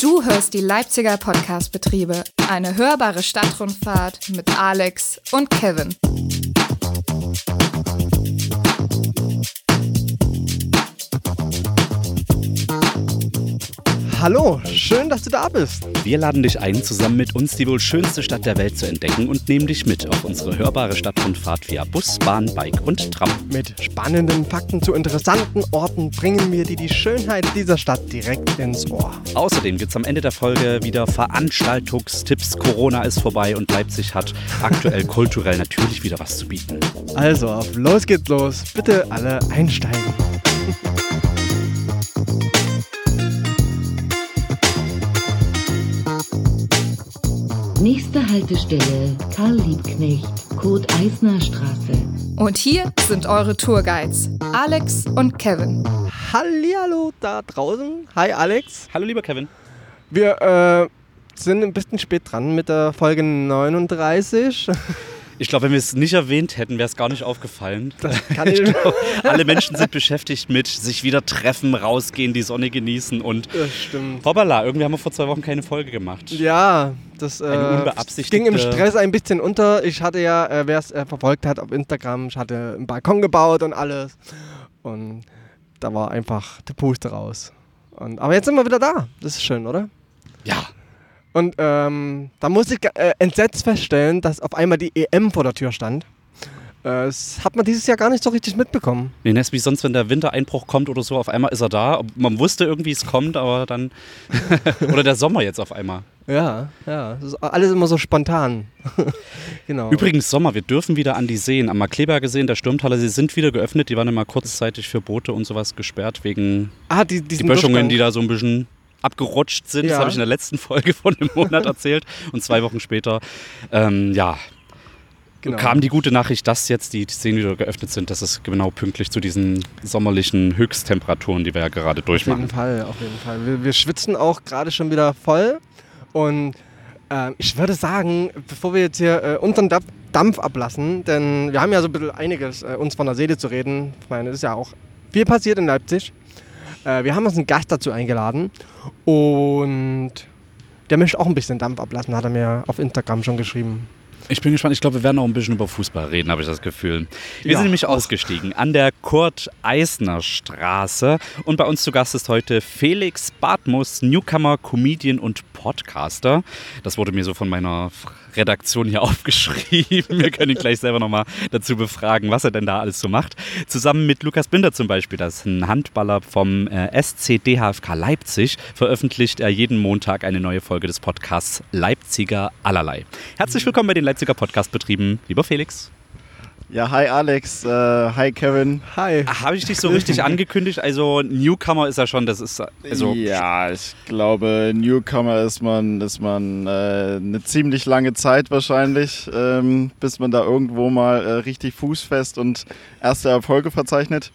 Du hörst die Leipziger Podcast-Betriebe, eine hörbare Stadtrundfahrt mit Alex und Kevin. Hallo, schön, dass du da bist. Wir laden dich ein, zusammen mit uns die wohl schönste Stadt der Welt zu entdecken und nehmen dich mit auf unsere hörbare Stadtrundfahrt via Bus, Bahn, Bike und Tram. Mit spannenden Fakten zu interessanten Orten bringen wir dir die Schönheit dieser Stadt direkt ins Ohr. Außerdem gibt es am Ende der Folge wieder Veranstaltungstipps. Corona ist vorbei und Leipzig hat aktuell kulturell natürlich wieder was zu bieten. Also, auf los geht's los. Bitte alle einsteigen. Nächste Haltestelle Karl Liebknecht, Kurt Eisner Straße. Und hier sind eure Tourguides, Alex und Kevin. Hallihallo da draußen. Hi Alex. Hallo lieber Kevin. Wir äh, sind ein bisschen spät dran mit der Folge 39. Ich glaube, wenn wir es nicht erwähnt hätten, wäre es gar nicht aufgefallen. Kann ich, glaub, alle Menschen sind beschäftigt mit sich wieder treffen, rausgehen, die Sonne genießen und Das stimmt. hoppala, irgendwie haben wir vor zwei Wochen keine Folge gemacht. Ja, das äh, ging im Stress ein bisschen unter. Ich hatte ja, äh, wer es äh, verfolgt hat auf Instagram, ich hatte einen Balkon gebaut und alles. Und da war einfach der Puste raus. Und, aber jetzt sind wir wieder da. Das ist schön, oder? Ja, Und ähm, da muss ich äh, entsetzt feststellen, dass auf einmal die EM vor der Tür stand. Äh, das hat man dieses Jahr gar nicht so richtig mitbekommen. Nee, das ist wie sonst, wenn der Wintereinbruch kommt oder so, auf einmal ist er da. Man wusste irgendwie, es kommt, aber dann. oder der Sommer jetzt auf einmal. Ja, ja. Das ist alles immer so spontan. genau. Übrigens, Sommer, wir dürfen wieder an die Seen. Am Markleberger See in der Sturmtaler See sind wieder geöffnet. Die waren immer kurzzeitig für Boote und sowas gesperrt, wegen ah, die, die Böschungen, Durchgang. die da so ein bisschen abgerutscht sind. Das Ja. habe ich in der letzten Folge von dem Monat erzählt. Und zwei Wochen später, ähm, ja, Genau. kam die gute Nachricht, dass jetzt die Seen wieder geöffnet sind. Das ist genau pünktlich zu diesen sommerlichen Höchsttemperaturen, die wir ja gerade Auf jeden durchmachen. Fall, auf jeden Fall. Wir, wir schwitzen auch gerade schon wieder voll. Und ähm, ich würde sagen, bevor wir jetzt hier äh, unseren Dampf ablassen, denn wir haben ja so ein bisschen einiges äh, uns von der Seele zu reden. Ich meine, es ist ja auch viel passiert in Leipzig. Äh, wir haben uns einen Gast dazu eingeladen und der möchte auch ein bisschen Dampf ablassen, hat er mir auf Instagram schon geschrieben. Ich bin gespannt. Ich glaube, wir werden auch ein bisschen über Fußball reden, habe ich das Gefühl. Wir Ja, sind nämlich ausgestiegen an der Kurt-Eisner-Straße. Und bei uns zu Gast ist heute Felix Bartmus, Newcomer, Comedian und Podcaster. Das wurde mir so von meiner Redaktion hier aufgeschrieben. Wir können ihn gleich selber nochmal dazu befragen, was er denn da alles so macht. Zusammen mit Lukas Binder zum Beispiel, das ist ein Handballer vom äh, SCDHFK Leipzig, veröffentlicht er jeden Montag eine neue Folge des Podcasts Leipziger Allerlei. Herzlich willkommen bei den Leipziger Podcastbetrieben, lieber Felix. Ja, hi Alex, äh, hi Kevin. Hi. Habe ich dich so richtig angekündigt? Also Newcomer ist ja schon, das ist also ja, ich glaube, Newcomer ist man, ist man äh, eine ziemlich lange Zeit wahrscheinlich, ähm, bis man da irgendwo mal äh, richtig fußfest und erste Erfolge verzeichnet.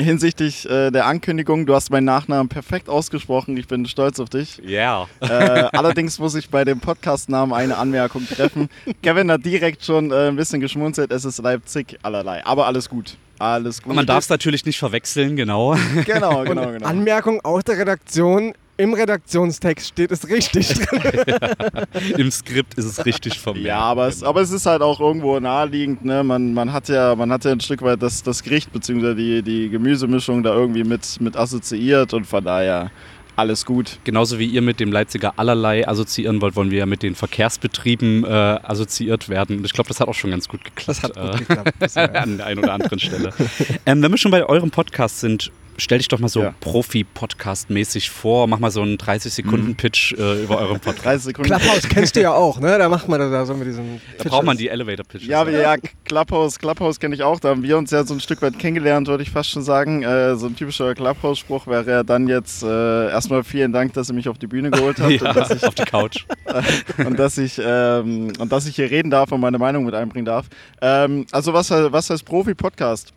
Hinsichtlich äh, der Ankündigung, du hast meinen Nachnamen perfekt ausgesprochen, ich bin stolz auf dich. ja. Äh, allerdings muss ich bei dem Podcastnamen eine Anmerkung treffen. Kevin hat direkt schon äh, ein bisschen geschmunzelt, es ist Leipzig allerlei. Aber alles gut. Alles gut. Man darf es natürlich nicht verwechseln, genau. Genau, genau, genau. Anmerkung aus der Redaktion. Im Redaktionstext steht es richtig drin. Im Skript ist es richtig vermerkt. Ja, aber es, aber es ist halt auch irgendwo naheliegend. Ne? Man, man, hat ja, man hat ja ein Stück weit das, das Gericht bzw. Die, die Gemüsemischung da irgendwie mit, mit assoziiert und von daher alles gut. Genauso wie ihr mit dem Leipziger Allerlei assoziieren wollt, wollen wir ja mit den Verkehrsbetrieben äh, assoziiert werden. Und ich glaube, das hat auch schon ganz gut geklappt. Das hat gut geklappt. Äh, an der einen oder anderen Stelle. ähm, wenn wir schon bei eurem Podcast sind, stell dich doch mal so Ja. Profi-Podcast-mäßig vor. Mach mal so einen 30-Sekunden-Pitch äh, über euren Podcast. 30 Sekunden. Clubhouse kennst du ja auch, ne? Da macht man das da so mit diesem. Da braucht man die Elevator-Pitches. Ja, aber ja, Clubhouse, Clubhouse kenne ich auch. Da haben wir uns ja so ein Stück weit kennengelernt, würde ich fast schon sagen. Äh, so ein typischer Clubhouse-Spruch wäre ja dann jetzt äh, erstmal vielen Dank, dass ihr mich auf die Bühne geholt habt ja, und, dass ich, auf die Couch. und, dass ich, ähm, und dass ich hier reden darf und meine Meinung mit einbringen darf. Ähm, also was, was heißt Profi-Podcast?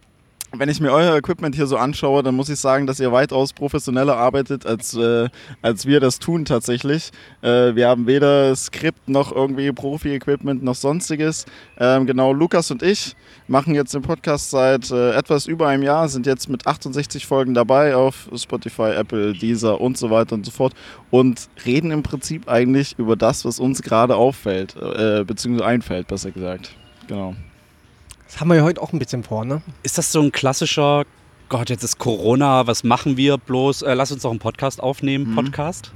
Wenn ich mir euer Equipment hier so anschaue, dann muss ich sagen, dass ihr weitaus professioneller arbeitet, als, äh, als wir das tun tatsächlich. Äh, wir haben weder Skript noch irgendwie Profi-Equipment noch sonstiges. Ähm, genau, Lukas und ich machen jetzt den Podcast seit äh, etwas über einem Jahr, sind jetzt mit 68 Folgen dabei auf Spotify, Apple, Deezer und so weiter und so fort und reden im Prinzip eigentlich über das, was uns gerade auffällt, äh, beziehungsweise einfällt, besser gesagt. Genau. Das haben wir ja heute auch ein bisschen vor, ne? Ist das so ein klassischer, Gott, jetzt ist Corona, was machen wir bloß? Äh, lass uns doch einen Podcast aufnehmen, Mhm. Podcast.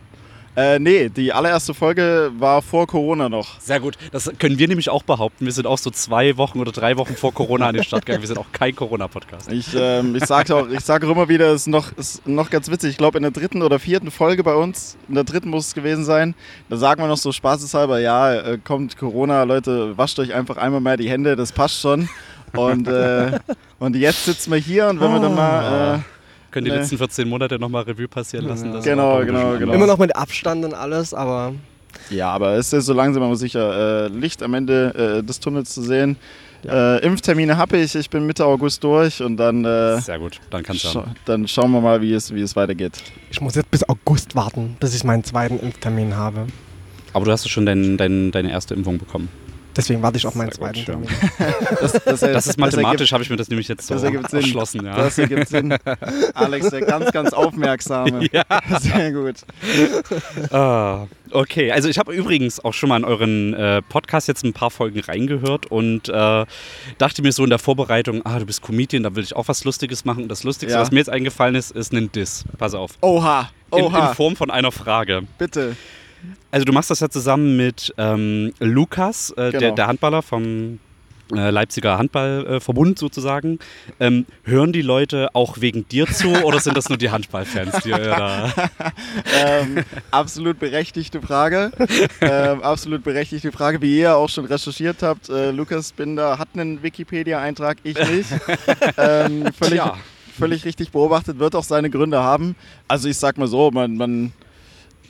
Äh, nee, die allererste Folge war vor Corona noch. Sehr gut. Das können wir nämlich auch behaupten. Wir sind auch so zwei Wochen oder drei Wochen vor Corona an den Start gegangen. Wir sind auch kein Corona-Podcast. Ich, ähm, ich sage auch, ich sage auch immer wieder, es ist noch, ist noch ganz witzig. Ich glaube, in der dritten oder vierten Folge bei uns, in der dritten muss es gewesen sein, da sagen wir noch so spaßeshalber, ja, äh, kommt Corona, Leute, wascht euch einfach einmal mehr die Hände, das passt schon. Und, äh, und jetzt sitzen wir hier und wenn wir dann mal... Äh, Können die Nee. letzten 14 Monate nochmal Revue passieren lassen. Das Genau, genau, genau. Immer noch mit Abstand und alles, aber Ja, aber es ist so langsam aber sicher äh, Licht am Ende äh, des Tunnels zu sehen. Äh, Impftermine habe ich, ich bin Mitte August durch und dann, äh, Sehr gut, dann kannst du. scha dann schauen wir mal, wie es, wie es weitergeht. ich muss jetzt bis August warten, bis ich meinen zweiten Impftermin habe. Aber du hast ja schon dein, dein, deine erste Impfung bekommen. Deswegen warte ich auf meinen zweiten. Termin. Das, das, Das ist mathematisch, habe ich mir das nämlich jetzt so das ergibt Sinn. erschlossen. Ja. Das ergibt Sinn. Alex, der ganz, ganz aufmerksame. Ja. Sehr gut. Ah, okay, also ich habe übrigens auch schon mal in euren äh, Podcast jetzt ein paar Folgen reingehört und äh, dachte mir so in der Vorbereitung, ah, du bist Comedian, da will ich auch was Lustiges machen. Und das Lustigste, Ja. was mir jetzt eingefallen ist, ist ein Diss. Pass auf. Oha, In, in oha, Form von einer Frage. bitte. Also du machst das ja zusammen mit ähm, Lukas, äh, der, Genau. der Handballer vom äh, Leipziger Handballverbund sozusagen. Ähm, hören die Leute auch wegen dir zu oder sind das nur die Handballfans, die ähm, absolut berechtigte Frage. ähm, absolut berechtigte Frage, wie ihr auch schon recherchiert habt. Äh, Lukas Binder hat einen Wikipedia-Eintrag, ich nicht. ähm, völlig, Ja. völlig richtig beobachtet, wird auch seine Gründe haben. Also ich sag mal so, man, man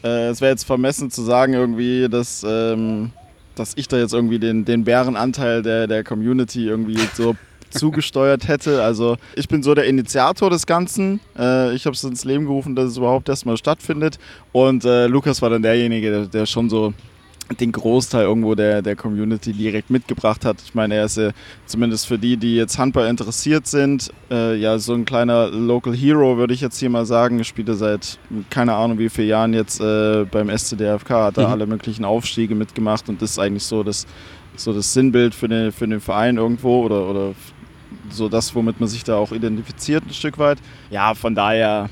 äh, es wäre jetzt vermessen zu sagen irgendwie, dass, ähm, dass ich da jetzt irgendwie den, den Bärenanteil der, der Community irgendwie so zugesteuert hätte. Also ich bin so der Initiator des Ganzen. Äh, ich habe es ins Leben gerufen, dass es überhaupt erstmal stattfindet. Und äh, Lukas war dann derjenige, der, der schon so den Großteil irgendwo der, der Community direkt mitgebracht hat. Ich meine, er ist ja zumindest für die, die jetzt Handball interessiert sind, äh, ja so ein kleiner Local Hero, würde ich jetzt hier mal sagen. Spielt er seit keine Ahnung wie vielen Jahren jetzt äh, beim SCDFK, hat er Mhm. alle möglichen Aufstiege mitgemacht und das ist eigentlich so das, so das Sinnbild für den, für den Verein irgendwo oder, oder so das, womit man sich da auch identifiziert ein Stück weit. Ja, von daher,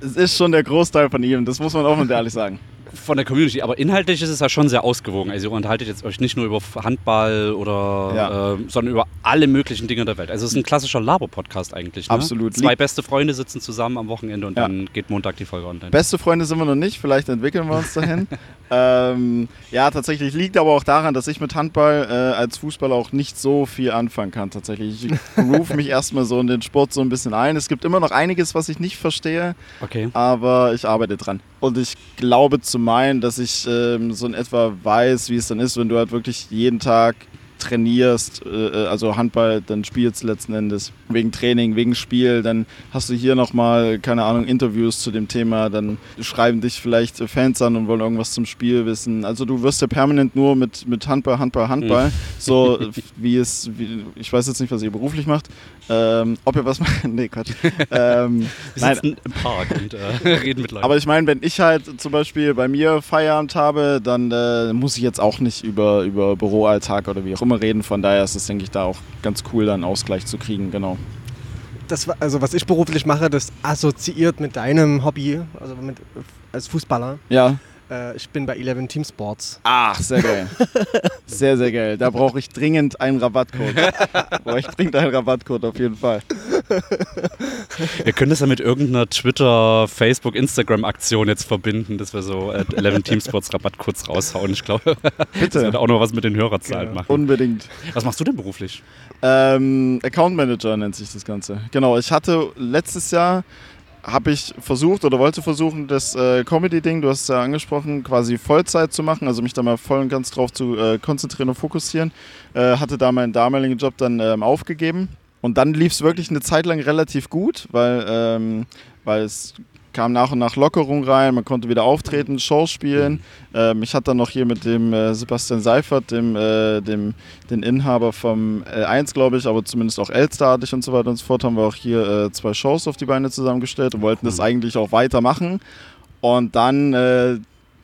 es ist schon der Großteil von ihm, das muss man offen und ehrlich sagen. Von der Community, aber inhaltlich ist es ja schon sehr ausgewogen. Also ihr unterhaltet jetzt euch nicht nur über Handball oder, Ja. äh, sondern über alle möglichen Dinge der Welt. Also es ist ein klassischer Laber-Podcast eigentlich. Ne? Absolut. Zwei beste Freunde sitzen zusammen am Wochenende und Ja. dann geht Montag die Folge online. Beste Freunde sind wir noch nicht, vielleicht entwickeln wir uns dahin. ähm, ja, tatsächlich liegt aber auch daran, dass ich mit Handball äh, als Fußballer auch nicht so viel anfangen kann. Tatsächlich. Ich groove mich erstmal so in den Sport so ein bisschen ein. Es gibt immer noch einiges, was ich nicht verstehe, Okay. aber ich arbeite dran. Und ich glaube zu meinen, dass ich ähm, so in etwa weiß, wie es dann ist, wenn du halt wirklich jeden Tag trainierst, äh, also Handball dann spielst letzten Endes, wegen Training, wegen Spiel, dann hast du hier nochmal, keine Ahnung, Interviews zu dem Thema, dann schreiben dich vielleicht Fans an und wollen irgendwas zum Spiel wissen. Also du wirst ja permanent nur mit, mit Handball, Handball, Handball, so wie es, wie, ich weiß jetzt nicht, was ihr beruflich macht, ähm, ob ihr was macht, nee, Quatsch. ähm, Wir nein, sitzen im Park und äh, reden mit Leuten. aber ich meine, wenn ich halt zum Beispiel bei mir Feierabend habe, dann äh, muss ich jetzt auch nicht über, über Büroalltag oder wie auch immer reden. Von daher ist es, denke ich, da auch ganz cool, da einen Ausgleich zu kriegen, genau. Das, also was ich beruflich mache, das assoziiert mit deinem Hobby, also mit, als Fußballer. Ja. Äh, ich bin bei 11 Team Sports. Ach, sehr geil. Sehr, sehr geil. Da brauche ich dringend einen Rabattcode. brauche ich dringend einen Rabattcode auf jeden Fall. wir können das ja mit irgendeiner Twitter, Facebook, Instagram-Aktion jetzt verbinden, dass wir so äh, 11 Teamsports Rabatt kurz raushauen. Ich glaube, das Bitte. wird auch noch was mit den Hörerzahlen Ja. machen. Unbedingt. Was machst du denn beruflich? Ähm, Account Manager nennt sich das Ganze. Genau, ich hatte letztes Jahr habe ich versucht oder wollte versuchen, das äh, Comedy-Ding, du hast es ja angesprochen, quasi Vollzeit zu machen, also mich da mal voll und ganz drauf zu äh, konzentrieren und fokussieren. Äh, hatte da meinen damaligen Job dann ähm, aufgegeben und dann lief es wirklich eine Zeit lang relativ gut, weil, ähm, weil es kam nach und nach Lockerung rein, man konnte wieder auftreten, Shows spielen. Ähm, ich hatte dann noch hier mit dem äh, Sebastian Seifert, dem, äh, dem den Inhaber vom L1, glaube ich, aber zumindest auch Elster hatte ich und so weiter und so fort, haben wir auch hier äh, zwei Shows auf die Beine zusammengestellt und wollten das eigentlich auch weitermachen. Und dann äh,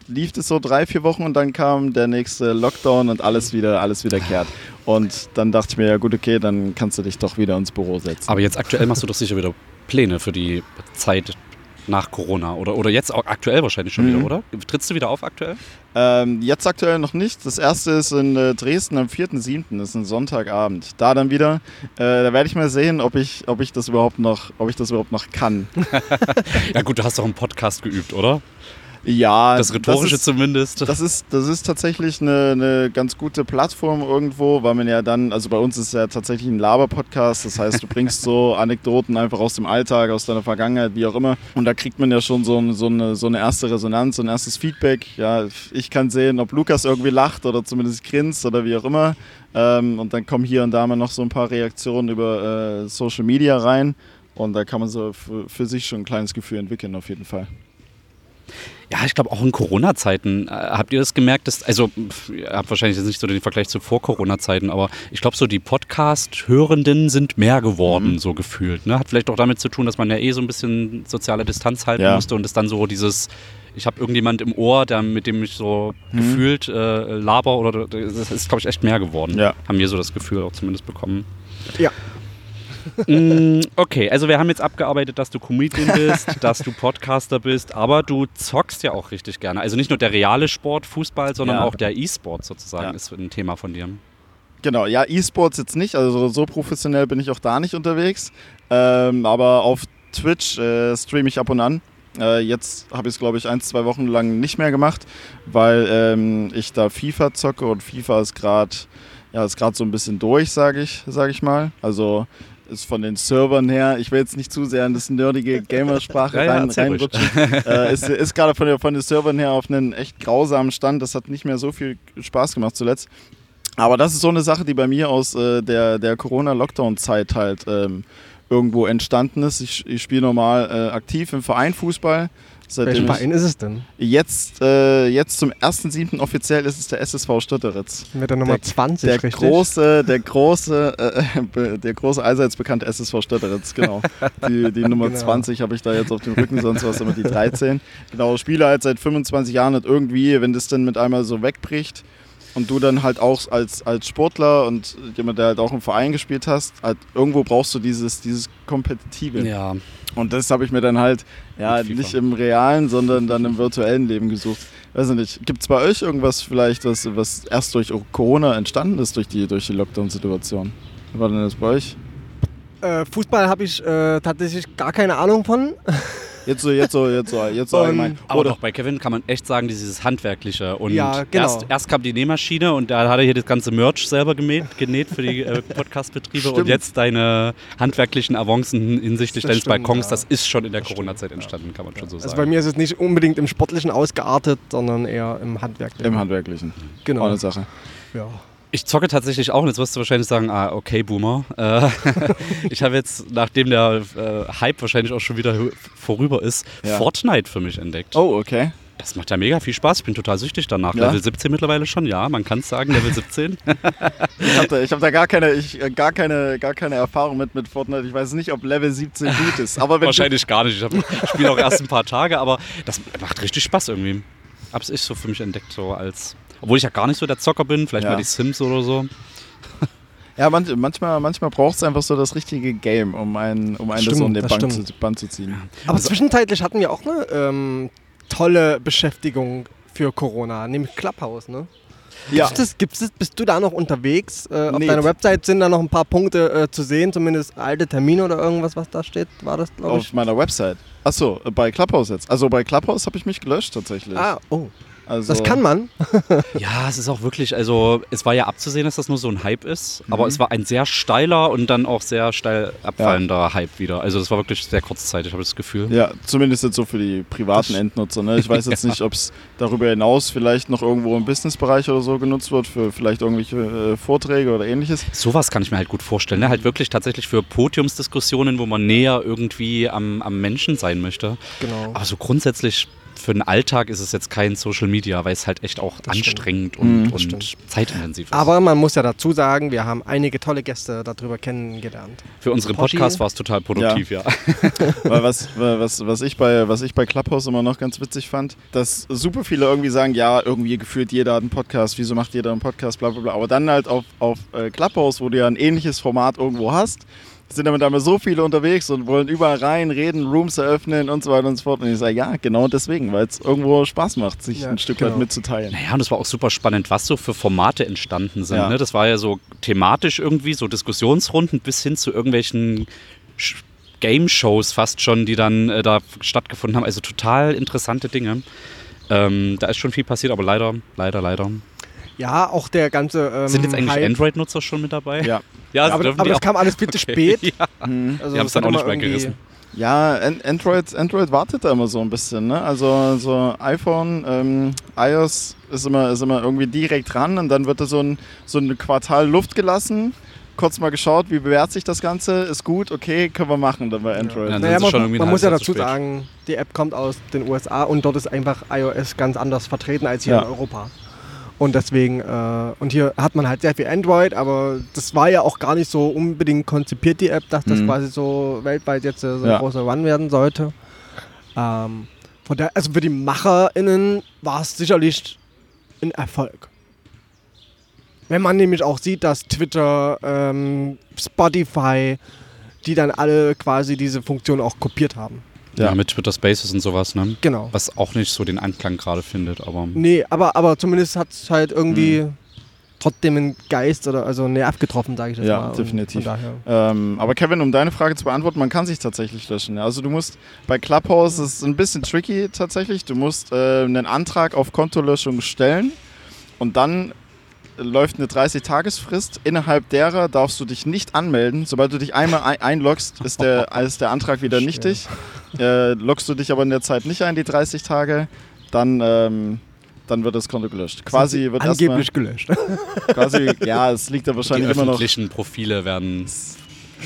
lief es so drei, vier Wochen und dann kam der nächste Lockdown und alles wieder, alles wieder kehrt. Und dann dachte ich mir, ja gut, okay, dann kannst du dich doch wieder ins Büro setzen. Aber jetzt aktuell machst du doch sicher wieder Pläne für die Zeit nach Corona oder, oder jetzt auch aktuell wahrscheinlich schon Mhm. wieder, oder? Trittst du wieder auf aktuell? Ähm, jetzt aktuell noch nicht. Das erste ist in äh, Dresden am 4.7., das ist ein Sonntagabend. Da dann wieder, äh, da werde ich mal sehen, ob ich, ob ich das überhaupt noch, ob ich das überhaupt noch kann. Ja gut, du hast doch einen Podcast geübt, oder? Ja, Das Rhetorische ist, zumindest. Das ist, das ist tatsächlich eine, eine ganz gute Plattform irgendwo, weil man ja dann, also bei uns ist ja tatsächlich ein Laber-Podcast, das heißt, du bringst so Anekdoten einfach aus dem Alltag, aus deiner Vergangenheit, wie auch immer. Und da kriegt man ja schon so, so, eine, so eine erste Resonanz, so ein erstes Feedback. Ja, ich kann sehen, ob Lukas irgendwie lacht oder zumindest grinst oder wie auch immer. Ähm, und dann kommen hier und da mal noch so ein paar Reaktionen über äh, Social Media rein. Und da kann man so für, für sich schon ein kleines Gefühl entwickeln, auf jeden Fall. Ja, ich glaube auch in Corona-Zeiten. Äh, habt ihr das gemerkt? Dass, also, ihr habt wahrscheinlich jetzt nicht so den Vergleich zu Vor-Corona-Zeiten, aber ich glaube, so die Podcast-Hörenden sind mehr geworden, Mhm. so gefühlt. Ne? Hat vielleicht auch damit zu tun, dass man ja eh so ein bisschen soziale Distanz halten Ja. musste und es dann so dieses. Ich habe irgendjemand im Ohr, der, mit dem ich so Mhm. gefühlt äh, laber oder das ist, glaube ich, echt mehr geworden. Ja. Haben wir so das Gefühl auch zumindest bekommen. Ja. Mm, Okay, also wir haben jetzt abgearbeitet, dass du Comedian bist, dass du Podcaster bist, aber du zockst ja auch richtig gerne. Also nicht nur der reale Sport, Fußball, sondern Ja. auch der E-Sport sozusagen Ja. ist ein Thema von dir. Genau, ja, E-Sports jetzt nicht, also so professionell bin ich auch da nicht unterwegs. Ähm, aber auf Twitch äh, streame ich ab und an. Äh, jetzt habe ich es, glaube ich, ein, zwei Wochen lang nicht mehr gemacht, weil ähm, ich da FIFA zocke und FIFA ist gerade ja, ist gerade so ein bisschen durch, sage ich, sag ich mal. Also ist von den Servern her, ich will jetzt nicht zu sehr in das nerdige Gamersprache Ja, ja, rein, ruhig. reinrutschen. äh, ist, ist gerade von, der- von den Servern her auf einen echt grausamen Stand. Das hat nicht mehr so viel Spaß gemacht zuletzt. Aber das ist so eine Sache, die bei mir aus äh, der, der Corona-Lockdown-Zeit halt ähm, irgendwo entstanden ist. Ich, ich spiele normal äh, aktiv im Verein Fußball. Ich- Verein ist es denn? Jetzt, äh, jetzt zum 1.7. offiziell ist es der SSV Stötteritz. Mit der Nummer Der- 20, Der richtig? große, der große, äh, der große allseits bekannte SSV Stötteritz, genau. Die, die Nummer Genau. 20 habe ich da jetzt auf dem Rücken, sonst war es immer die 13. Genau, spiele halt seit 25 Jahren und irgendwie, wenn das dann mit einmal so wegbricht und du dann halt auch als, als Sportler und jemand, der halt auch im Verein gespielt hast, halt irgendwo brauchst du dieses, dieses Kompetitive. Ja, Und das habe ich mir dann halt ja, nicht im realen, sondern dann im virtuellen Leben gesucht. Weiß ich nicht. Gibt es bei euch irgendwas vielleicht, was, was erst durch Corona entstanden ist, durch die, durch die Lockdown-Situation? Wie war denn das bei euch? Äh, Fußball habe ich äh, tatsächlich gar keine Ahnung von. Jetzt so, jetzt so, jetzt so, jetzt so allgemein. aber Oder doch bei Kevin kann man echt sagen, dieses Handwerkliche. Und Ja, genau. erst, erst kam die Nähmaschine und da hat er hier das ganze Merch selber genäht, genäht für die äh, Podcast-Betriebe. Und jetzt deine handwerklichen Avancen hinsichtlich Das deines stimmt, Balkons, ja. das ist schon in der Corona-Zeit entstanden, kann man schon so Also sagen. bei mir ist es nicht unbedingt im Sportlichen ausgeartet, sondern eher im Handwerklichen. Im Handwerklichen. Genau. eine Sache. Ja. Ich zocke tatsächlich auch und jetzt wirst du wahrscheinlich sagen, ah, okay, Boomer. Äh, ich habe jetzt, nachdem der äh, Hype wahrscheinlich auch schon wieder vorüber ist, Ja. Fortnite für mich entdeckt. Oh, okay. Das macht ja mega viel Spaß. Ich bin total süchtig danach. Ja? Level 17 mittlerweile schon, ja, man kann es sagen, Level 17. Ich habe da, ich hab da gar, keine, ich, äh, gar, keine, gar keine Erfahrung mit, mit Fortnite. Ich weiß nicht, ob Level 17 gut ist. Aber Wahrscheinlich gar nicht. Ich spiele auch erst ein paar Tage, aber das macht richtig Spaß irgendwie. Hab's ich so für mich entdeckt, so als. Obwohl ich ja gar nicht so der Zocker bin, vielleicht Ja. mal die Sims oder so. Ja, manch, manchmal, manchmal braucht es einfach so das richtige Game, um einen, um einen Stimmt, so in den stimmt. zu, Band zu ziehen. Aber zwischenzeitlich hatten wir auch eine ähm, tolle Beschäftigung für Corona, nämlich Clubhouse, ne? Ja, Gibt's das, gibt's das, bist du da noch unterwegs? Äh, auf Nee. deiner Website sind da noch ein paar Punkte äh, zu sehen, zumindest alte Termine oder irgendwas, was da steht, war das, glaube auf ich. meiner Website. Achso, bei Clubhouse jetzt. Also bei Clubhouse habe ich mich gelöscht tatsächlich. Ah, oh. Also, Das kann man. Ja, es ist auch wirklich, also es war ja abzusehen, dass das nur so ein Hype ist, Mhm. aber es war ein sehr steiler und dann auch sehr steil abfallender Hype wieder. Also das war wirklich sehr kurzzeitig, habe ich das Gefühl. Ja, zumindest jetzt so für die privaten Endnutzer. Ne? Ich weiß jetzt nicht, ob es darüber hinaus vielleicht noch irgendwo im Businessbereich oder so genutzt wird, für vielleicht irgendwelche äh, Vorträge oder ähnliches. Sowas kann ich mir halt gut vorstellen. Ne? Halt wirklich tatsächlich für Podiumsdiskussionen, wo man näher irgendwie am, am Menschen sein möchte. Genau. Aber so grundsätzlich für den Alltag ist es jetzt kein Social Media, weil es halt echt auch Das stimmt. anstrengend Mhm, und, das und stimmt. zeitintensiv ist. Aber man muss ja dazu sagen, wir haben einige tolle Gäste darüber kennengelernt. für unseren Podcast war es total produktiv, ja. Weil was, was, was, ich bei, was ich bei Clubhouse immer noch ganz witzig fand, dass super viele irgendwie sagen, ja, irgendwie gefühlt jeder hat einen Podcast, wieso macht jeder einen Podcast, bla bla bla. Aber dann halt auf, auf äh, Clubhouse, wo du ja ein ähnliches Format irgendwo hast, sind damit einmal so viele unterwegs und wollen überall rein, reden, Rooms eröffnen und so weiter und so fort. Und ich sage, ja, genau deswegen, weil es irgendwo Spaß macht, sich Ja, ein Stück genau. weit mitzuteilen. Naja, und es war auch super spannend, was so für Formate entstanden sind. Ja. Ne? Das war ja so thematisch irgendwie, so Diskussionsrunden bis hin zu irgendwelchen Game-Shows fast schon, die dann äh, da stattgefunden haben. Also total interessante Dinge. Ähm, da ist schon viel passiert, aber leider, leider, leider. Ja, auch der ganze. Ähm, Sind jetzt eigentlich. Android-Nutzer schon mit dabei? Ja. Ja, Aber, dürfen aber die das kam alles zu Okay. spät. Ja. Mhm. Also Die haben's das dann auch nicht mehr gerissen. Ja, An- Android, Android wartet da immer so ein bisschen, ne? Also so iPhone, ähm, iOS ist immer, ist immer irgendwie direkt dran und dann wird da so ein, so ein Quartal Luft gelassen. Kurz mal geschaut, wie bewährt sich das Ganze, ist gut, okay, können wir machen dann bei Android. Ja. Dann Naja, man, man muss ja dazu sagen, die App kommt aus den USA und dort ist einfach iOS ganz anders vertreten als hier Ja. in Europa. Und deswegen, äh, und hier hat man halt sehr viel Android, aber das war ja auch gar nicht so unbedingt konzipiert, die App, dass das Mhm. quasi so weltweit jetzt äh, so Ja. ein großer Run werden sollte. Ähm, von der, also für die MacherInnen war es sicherlich ein Erfolg. Wenn man nämlich auch sieht, dass Twitter, ähm, Spotify, die dann alle quasi diese Funktion auch kopiert haben. Ja. Ja. mit Twitter Spaces und sowas, ne? Genau. Was auch nicht so den Anklang gerade findet, aber. Nee, aber, aber zumindest hat es halt irgendwie trotzdem einen Geist oder also einen Nerv getroffen, sage ich das Ja, mal. Und definitiv. Ähm, aber Kevin, um deine Frage zu beantworten, man kann sich tatsächlich löschen. Also du musst bei Clubhouse, das ist ein bisschen tricky tatsächlich, du musst äh, einen Antrag auf Kontolöschung stellen und dann läuft eine 30-Tagesfrist. Innerhalb derer darfst du dich nicht anmelden. Sobald du dich einmal ein einloggst, ist der, ist der Antrag wieder nichtig. Äh, loggst du dich aber in der Zeit nicht ein, die 30 Tage, dann, ähm, dann wird das Konto gelöscht. Quasi wird erstmal, Angeblich gelöscht. quasi, ja, es liegt da Die wahrscheinlich immer noch öffentlichen Profile werden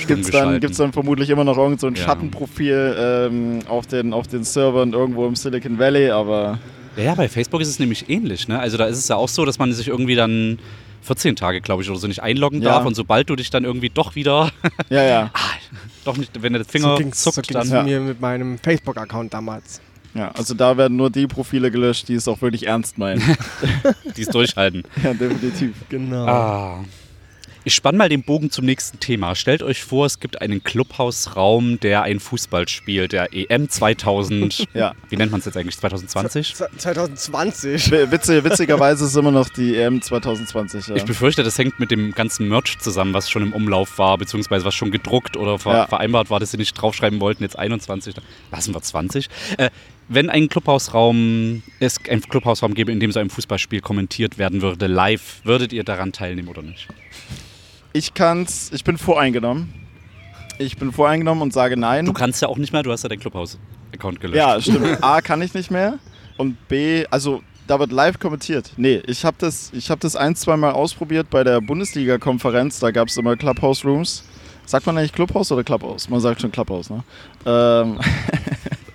Gibt es dann, gibt's dann vermutlich immer noch irgend so ein Ja. Schattenprofil ähm, auf, den, auf den Servern irgendwo im Silicon Valley, aber Ja, ja, bei Facebook ist es nämlich ähnlich. Ne? Also da ist es ja auch so, dass man sich irgendwie dann 14 Tage, glaube ich, oder so nicht einloggen Ja. darf. Und sobald du dich dann irgendwie doch wieder, ja, ja. doch nicht, wenn der Finger so ging's, so zuckt, ging's dann. Ja. mir mit meinem Facebook-Account damals. ja. Also da werden nur die Profile gelöscht, die es auch wirklich ernst meinen. die es durchhalten. ja, definitiv. Genau. Ah. Ich spanne mal den Bogen zum nächsten Thema. Stellt euch vor, es gibt einen Clubhausraum, der ein Fußball spielt, der EM 2000. Ja. Wie nennt man es jetzt eigentlich? 2020? Z- 2020. W- Witze, witzigerweise ist immer noch die EM 2020. Ja. Ich befürchte, das hängt mit dem ganzen Merch zusammen, was schon im Umlauf war, beziehungsweise was schon gedruckt oder ver Ja. vereinbart war, dass sie nicht draufschreiben wollten, jetzt 21. Lassen wir 20. Äh, wenn ein Clubhausraum, es ein Clubhausraum gäbe, in dem so ein Fußballspiel kommentiert werden würde, live, würdet ihr daran teilnehmen oder nicht? Ich kann's, ich bin voreingenommen. Ich bin voreingenommen und sage nein. Du kannst ja auch nicht mehr, du hast ja dein Clubhaus-Account gelöscht. Ja, stimmt. A kann ich nicht mehr und B, also da wird live kommentiert. Nee, ich habe das, ich hab das ein, zwei Mal ausprobiert bei der Bundesliga-Konferenz. Da gab es immer Clubhouse-Rooms. Sagt man eigentlich Clubhouse oder Clubhouse? Man sagt schon Clubhouse, ne? Ähm,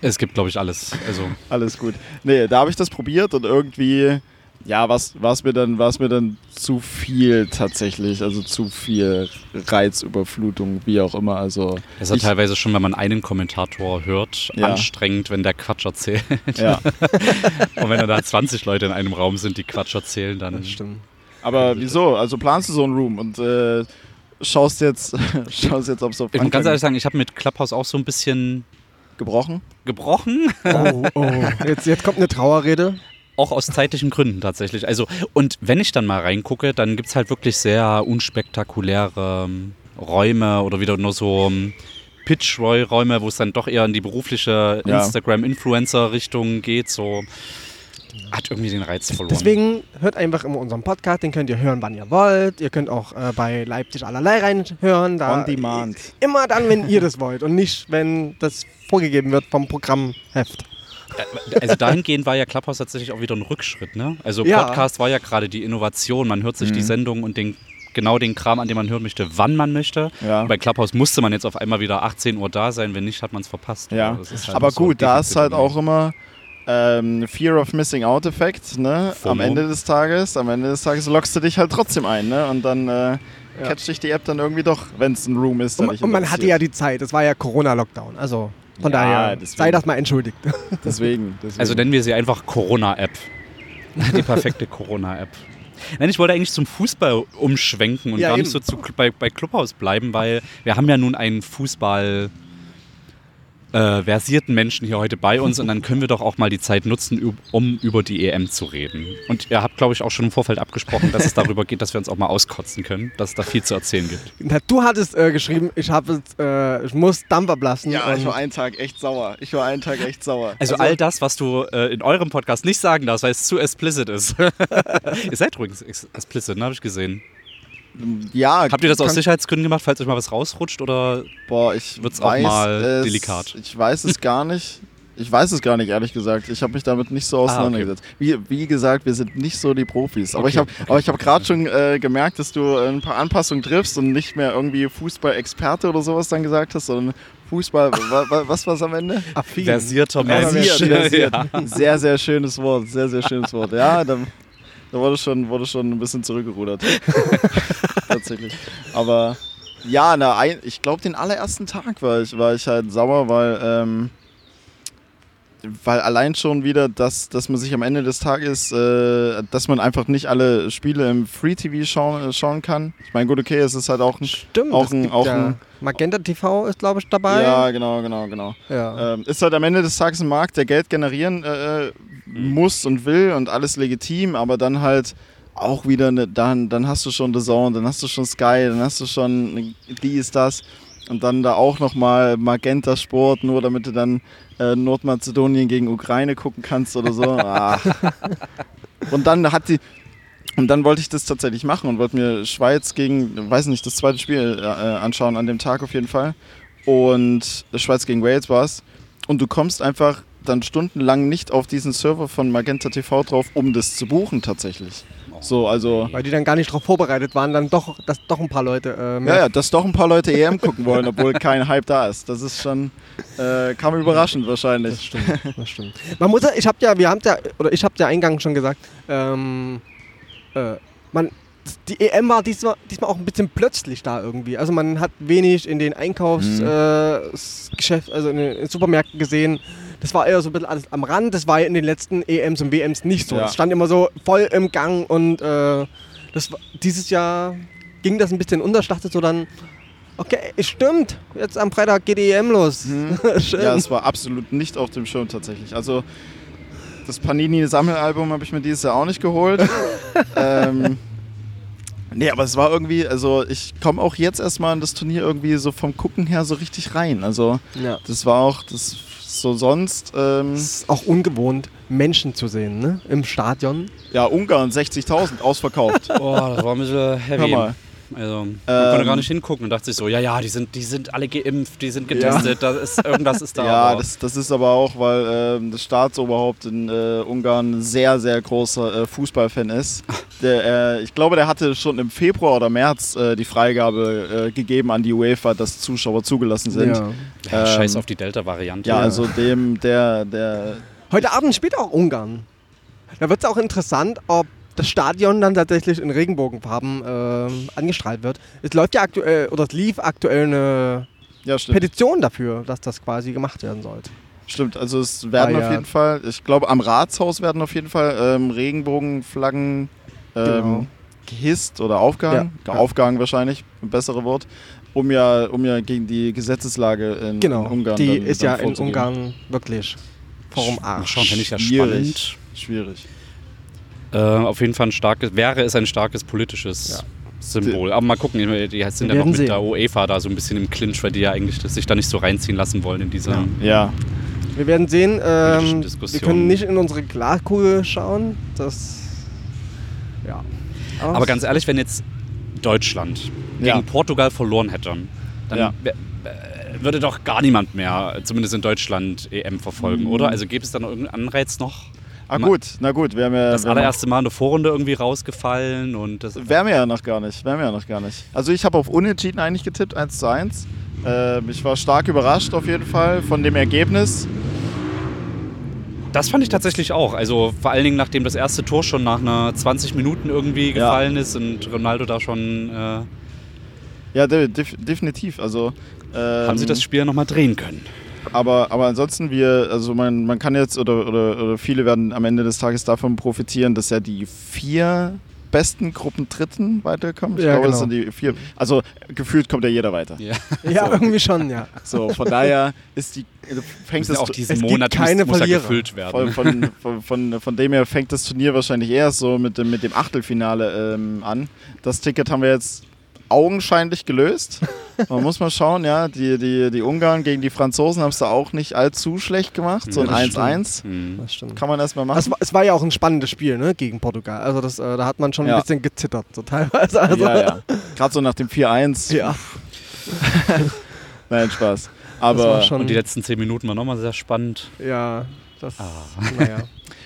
Es gibt, glaube ich, alles. Also, alles gut. Nee, da habe ich das probiert und irgendwie, ja, war es mir, dann- war's mir dann zu viel tatsächlich. Also zu viel Reizüberflutung, wie auch immer. Also, es ist ja teilweise schon, wenn man einen Kommentator hört, Ja. anstrengend, wenn der Quatsch erzählt. ja. Und wenn dann da 20 Leute in einem Raum sind, die Quatsch erzählen, dann. Das stimmt. Aber wieso? Also planst du so einen Room und äh, schaust jetzt, schaust jetzt, ob es auf Ich muss ganz ehrlich sagen, ich habe mit Clubhouse auch so ein bisschen gebrochen. gebrochen. Oh, oh. Jetzt, jetzt kommt eine Trauerrede. Auch aus zeitlichen Gründen tatsächlich. Also, und wenn ich dann mal reingucke, dann gibt es halt wirklich sehr unspektakuläre ähm, Räume oder wieder nur so ähm, Pitch-Räume, wo es dann doch eher in die berufliche. Instagram-Influencer-Richtung geht. So, hat irgendwie den Reiz verloren. Deswegen hört einfach immer unseren Podcast, den könnt ihr hören, wann ihr wollt. Ihr könnt auch äh, bei Leipzig allerlei reinhören. Da On demand. Immer dann, wenn ihr das wollt und nicht, wenn das vorgegeben wird vom Programmheft. Also dahingehend war ja Clubhouse tatsächlich auch wieder ein Rückschritt, ne? Also Ja. Podcast war ja gerade die Innovation. Man hört sich die Sendung und den, genau den Kram, an dem man hören möchte, wann man möchte. Ja. Bei Clubhouse musste man jetzt auf einmal wieder 18 Uhr da sein, wenn nicht, hat man es verpasst. Ja, Das ist halt aber so gut, da ist halt auch immer ähm, Fear of Missing Out Effekt, ne? Am FOMO. Ende des Tages, am Ende des Tages lockst du dich halt trotzdem ein, ne? Und dann äh, catcht dich die App dann irgendwie doch, wenn es ein Room ist. Und, und man hatte ja die Zeit, es war ja Corona-Lockdown. Also von Ja, daher deswegen. sei das mal entschuldigt. Deswegen, deswegen. Also nennen wir sie einfach Corona-App. Die perfekte Corona-App. Nein, ich wollte eigentlich zum Fußball umschwenken und Ja, gar nicht eben. so zu, bei, bei Clubhouse bleiben, weil wir haben ja nun einen Fußball äh, versierten Menschen hier heute bei uns und dann können wir doch auch mal die Zeit nutzen, um über die EM zu reden. Und ihr habt, glaube ich, auch schon im Vorfeld abgesprochen, dass es darüber geht, dass wir uns auch mal auskotzen können, dass es da viel zu erzählen gibt. Na, du hattest äh, geschrieben, ich, hab äh, ich muss Dampf ablassen. ja, ich war einen Tag echt sauer. Ich war einen Tag echt sauer. Also, all das, was du äh, in eurem Podcast nicht sagen darfst, weil es zu explicit ist. ihr seid übrigens ex- explicit, ne? Habe ich gesehen. Ja, Habt ihr das aus Sicherheitsgründen gemacht, falls euch mal was rausrutscht oder Boah, ich Wird's auch mal es, delikat? Ich weiß es gar nicht. Ich weiß es gar nicht, ehrlich gesagt. Ich habe mich damit nicht so auseinandergesetzt. wie, wie gesagt, wir sind nicht so die Profis. Aber Okay, ich habe ich hab gerade schon äh, gemerkt, dass du äh, ein paar Anpassungen triffst und nicht mehr irgendwie Fußball-Experte oder sowas dann gesagt hast, sondern Fußball. wa, wa, was war es am Ende? affin. versierter Mensch? Versiert, versiert. Ja. Sehr, sehr schönes Wort. Sehr, sehr schönes Wort. Ja, da, da wurde, schon, wurde schon ein bisschen zurückgerudert. Tatsächlich. Aber ja, na, ich glaube, den allerersten Tag war ich, war ich halt sauer, weil, ähm, weil allein schon wieder, dass, dass man sich am Ende des Tages, äh, dass man einfach nicht alle Spiele im Free-TV schauen, äh, schauen kann. Ich meine, gut, okay, es ist halt auch ein. Stimmt, Auch es ein- auch ja ein- Magenta TV ist, glaube ich, dabei. Ja, genau, genau, genau. Ja. Ähm, ist halt am Ende des Tages ein Markt, der Geld generieren äh, muss und will und alles legitim, aber dann halt auch wieder, ne, dann, dann hast du schon The Zone, dann hast du schon Sky, dann hast du schon dies, das und dann da auch nochmal Magenta Sport, nur damit du dann äh, Nordmazedonien gegen Ukraine gucken kannst oder so. Ach. Und dann hat die, und dann wollte ich das tatsächlich machen und wollte mir Schweiz gegen, weiß nicht, das zweite Spiel äh, anschauen an dem Tag auf jeden Fall. Und Schweiz gegen Wales war es. Und du kommst einfach dann stundenlang nicht auf diesen Server von Magenta TV drauf, um das zu buchen tatsächlich. So, also. Weil die dann gar nicht darauf vorbereitet waren, dann doch, dass doch ein paar Leute äh, mehr Ja, ja, dass doch ein paar Leute EM gucken wollen, obwohl kein Hype da ist. Das ist schon, äh, kam überraschend Das wahrscheinlich. stimmt, das stimmt. Man muss ja, ich habe ja, wir haben ja, oder ich habe ja eingangs schon gesagt, ähm, äh, man, die EM war diesmal, diesmal auch ein bisschen plötzlich da irgendwie. Also man hat wenig in den Einkaufsgeschäften, also in den Supermärkten gesehen. Das war eher so ein bisschen alles am Rand. Das war ja in den letzten EMs und WMs nicht so. Ja. Es stand immer so voll im Gang und äh, das dieses Jahr ging das ein bisschen unter. Ich dachte so dann, okay, es stimmt, jetzt am Freitag geht die EM los. Schön. Ja, es war absolut nicht auf dem Schirm tatsächlich. Also das Panini-Sammelalbum habe ich mir dieses Jahr auch nicht geholt. ähm, nee, aber es war irgendwie, also ich komme auch jetzt erstmal in das Turnier irgendwie so vom Gucken her so richtig rein. Also ja. das war auch das so sonst. Ähm, Es ist auch ungewohnt, Menschen zu sehen, ne? Im Stadion. ja, Ungarn 60.000 ausverkauft. Oh, das war ein bisschen Hör heavy. mal. Also, man Ähm, konnte gar nicht hingucken und dachte sich so, ja, ja, die sind, die sind alle geimpft, die sind getestet, da ist, irgendwas ist da. Ja, aber- das, das ist aber auch, weil ähm, das Staatsoberhaupt in äh, Ungarn ein sehr, sehr großer äh, Fußballfan ist. Der, äh, ich glaube, der hatte schon im Februar oder März äh, die Freigabe äh, gegeben an die UEFA, dass Zuschauer zugelassen sind. Ja, ja, scheiß ähm, auf die Delta-Variante. also dem, der, der. Heute Abend spielt auch Ungarn. Da wird es auch interessant, ob das Stadion dann tatsächlich in Regenbogenfarben ähm, angestrahlt wird. Es läuft ja aktuell, oder es lief aktuell eine Ja. Petition dafür, dass das quasi gemacht werden sollte. Stimmt, also es werden Ah, auf ja. jeden Fall, ich glaube, am Ratshaus werden auf jeden Fall ähm, Regenbogenflaggen ähm, Genau. gehisst oder aufgehangen. Ja. Aufgehangen wahrscheinlich, ein bessere Wort. Um ja, um ja gegen die Gesetzeslage in, Genau. in Ungarn Die dann, ist dann ja in. Ungarn wirklich Forum 8. schauen, finde ich ja Schwierig. spannend. Schwierig. Äh, auf jeden Fall ein starkes, wäre es ein starkes politisches Ja. Symbol. Aber mal gucken, die sind ja noch mit sehen. der UEFA da so ein bisschen im Clinch, weil die ja eigentlich sich da nicht so reinziehen lassen wollen in dieser. Ja. Wir werden sehen. Ähm, wir können nicht in unsere Glaskugel schauen. Das. Ja. Aber ganz ehrlich, wenn jetzt Deutschland gegen Ja. Portugal verloren hätte, dann Ja. äh, würde doch gar niemand mehr, zumindest in Deutschland, EM verfolgen, oder? Also gäbe es da noch irgendeinen Anreiz noch? Ah gut, na gut, haben ja... Das allererste Mal in der Vorrunde irgendwie rausgefallen und das. Wären wir ja noch gar nicht, wären wir ja noch gar nicht. Also ich habe auf Unentschieden eigentlich getippt, 1 zu 1. Ähm, ich war stark überrascht auf jeden Fall von dem Ergebnis. Das fand ich tatsächlich auch. Also vor allen Dingen, nachdem das erste Tor schon nach einer 20 Minuten irgendwie Ja. gefallen ist und Ronaldo da schon. Äh, Ja, de def definitiv. Also, ähm, haben sie das Spiel nochmal drehen können. Aber, aber ansonsten, wir, also man, man kann jetzt, oder, oder, oder viele werden am Ende des Tages davon profitieren, dass ja die vier besten Gruppen Dritten weiterkommen. Ich Ja, glaube, das genau. sind die vier. Also gefühlt kommt ja jeder weiter. Ja. Ja, irgendwie schon, ja. So, von daher ist die, fängt das auch diesen es gibt Monat keine muss, muss gefüllt werden. Von, von, von, von, von dem her fängt das Turnier wahrscheinlich erst so mit dem, mit dem Achtelfinale ähm, an. Das Ticket haben wir jetzt augenscheinlich gelöst. Man muss mal schauen, ja, die, die, die Ungarn gegen die Franzosen haben es da auch nicht allzu schlecht gemacht. So ein das 1-1 Hm. Das stimmt. kann man erstmal machen. Es war, es war ja auch ein spannendes Spiel, ne, gegen Portugal. Also das, äh, da hat man schon Ja. ein bisschen gezittert, so teilweise. Also, ja, ja. Gerade so nach dem 4-1. Ja. Nein, Spaß. Aber, schon, Und die letzten 10 Minuten waren nochmal sehr spannend. ja, das, Ah. naja.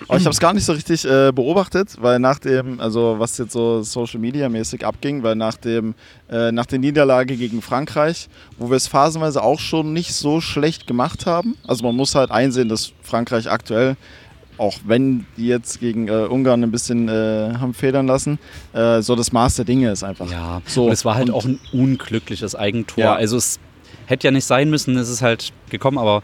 Aber ich habe es gar nicht so richtig äh, beobachtet, weil nach dem, also was jetzt so Social Media mäßig abging, weil nach dem, äh, nach der Niederlage gegen Frankreich, wo wir es phasenweise auch schon nicht so schlecht gemacht haben. Also man muss halt einsehen, dass Frankreich aktuell auch wenn die jetzt gegen äh, Ungarn ein bisschen äh, haben federn lassen, äh, so das Maß der Dinge ist einfach. Ja, So, und es war halt und- auch ein unglückliches Eigentor. Ja. Also es hätte ja nicht sein müssen, es ist halt gekommen, aber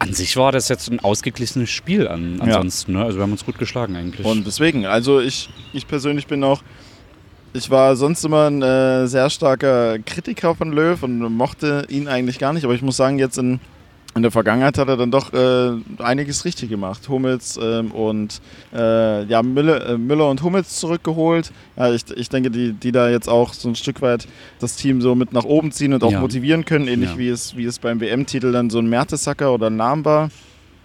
an sich war das jetzt ein ausgeglichenes Spiel an, ansonsten. Ne? Also wir haben uns gut geschlagen eigentlich. Und deswegen, also ich, ich persönlich bin auch, ich war sonst immer ein äh, sehr starker Kritiker von Löw und mochte ihn eigentlich gar nicht, aber ich muss sagen, jetzt in, in der Vergangenheit hat er dann doch äh, einiges richtig gemacht. Hummels ähm, und äh, ja, Müller, äh, Müller und Hummels zurückgeholt. Ja, ich, ich denke, die, die da jetzt auch so ein Stück weit das Team so mit nach oben ziehen und auch Ja. motivieren können, ähnlich Ja. wie, es, wie es beim WM-Titel dann so ein Mertesacker oder ein Lahm war.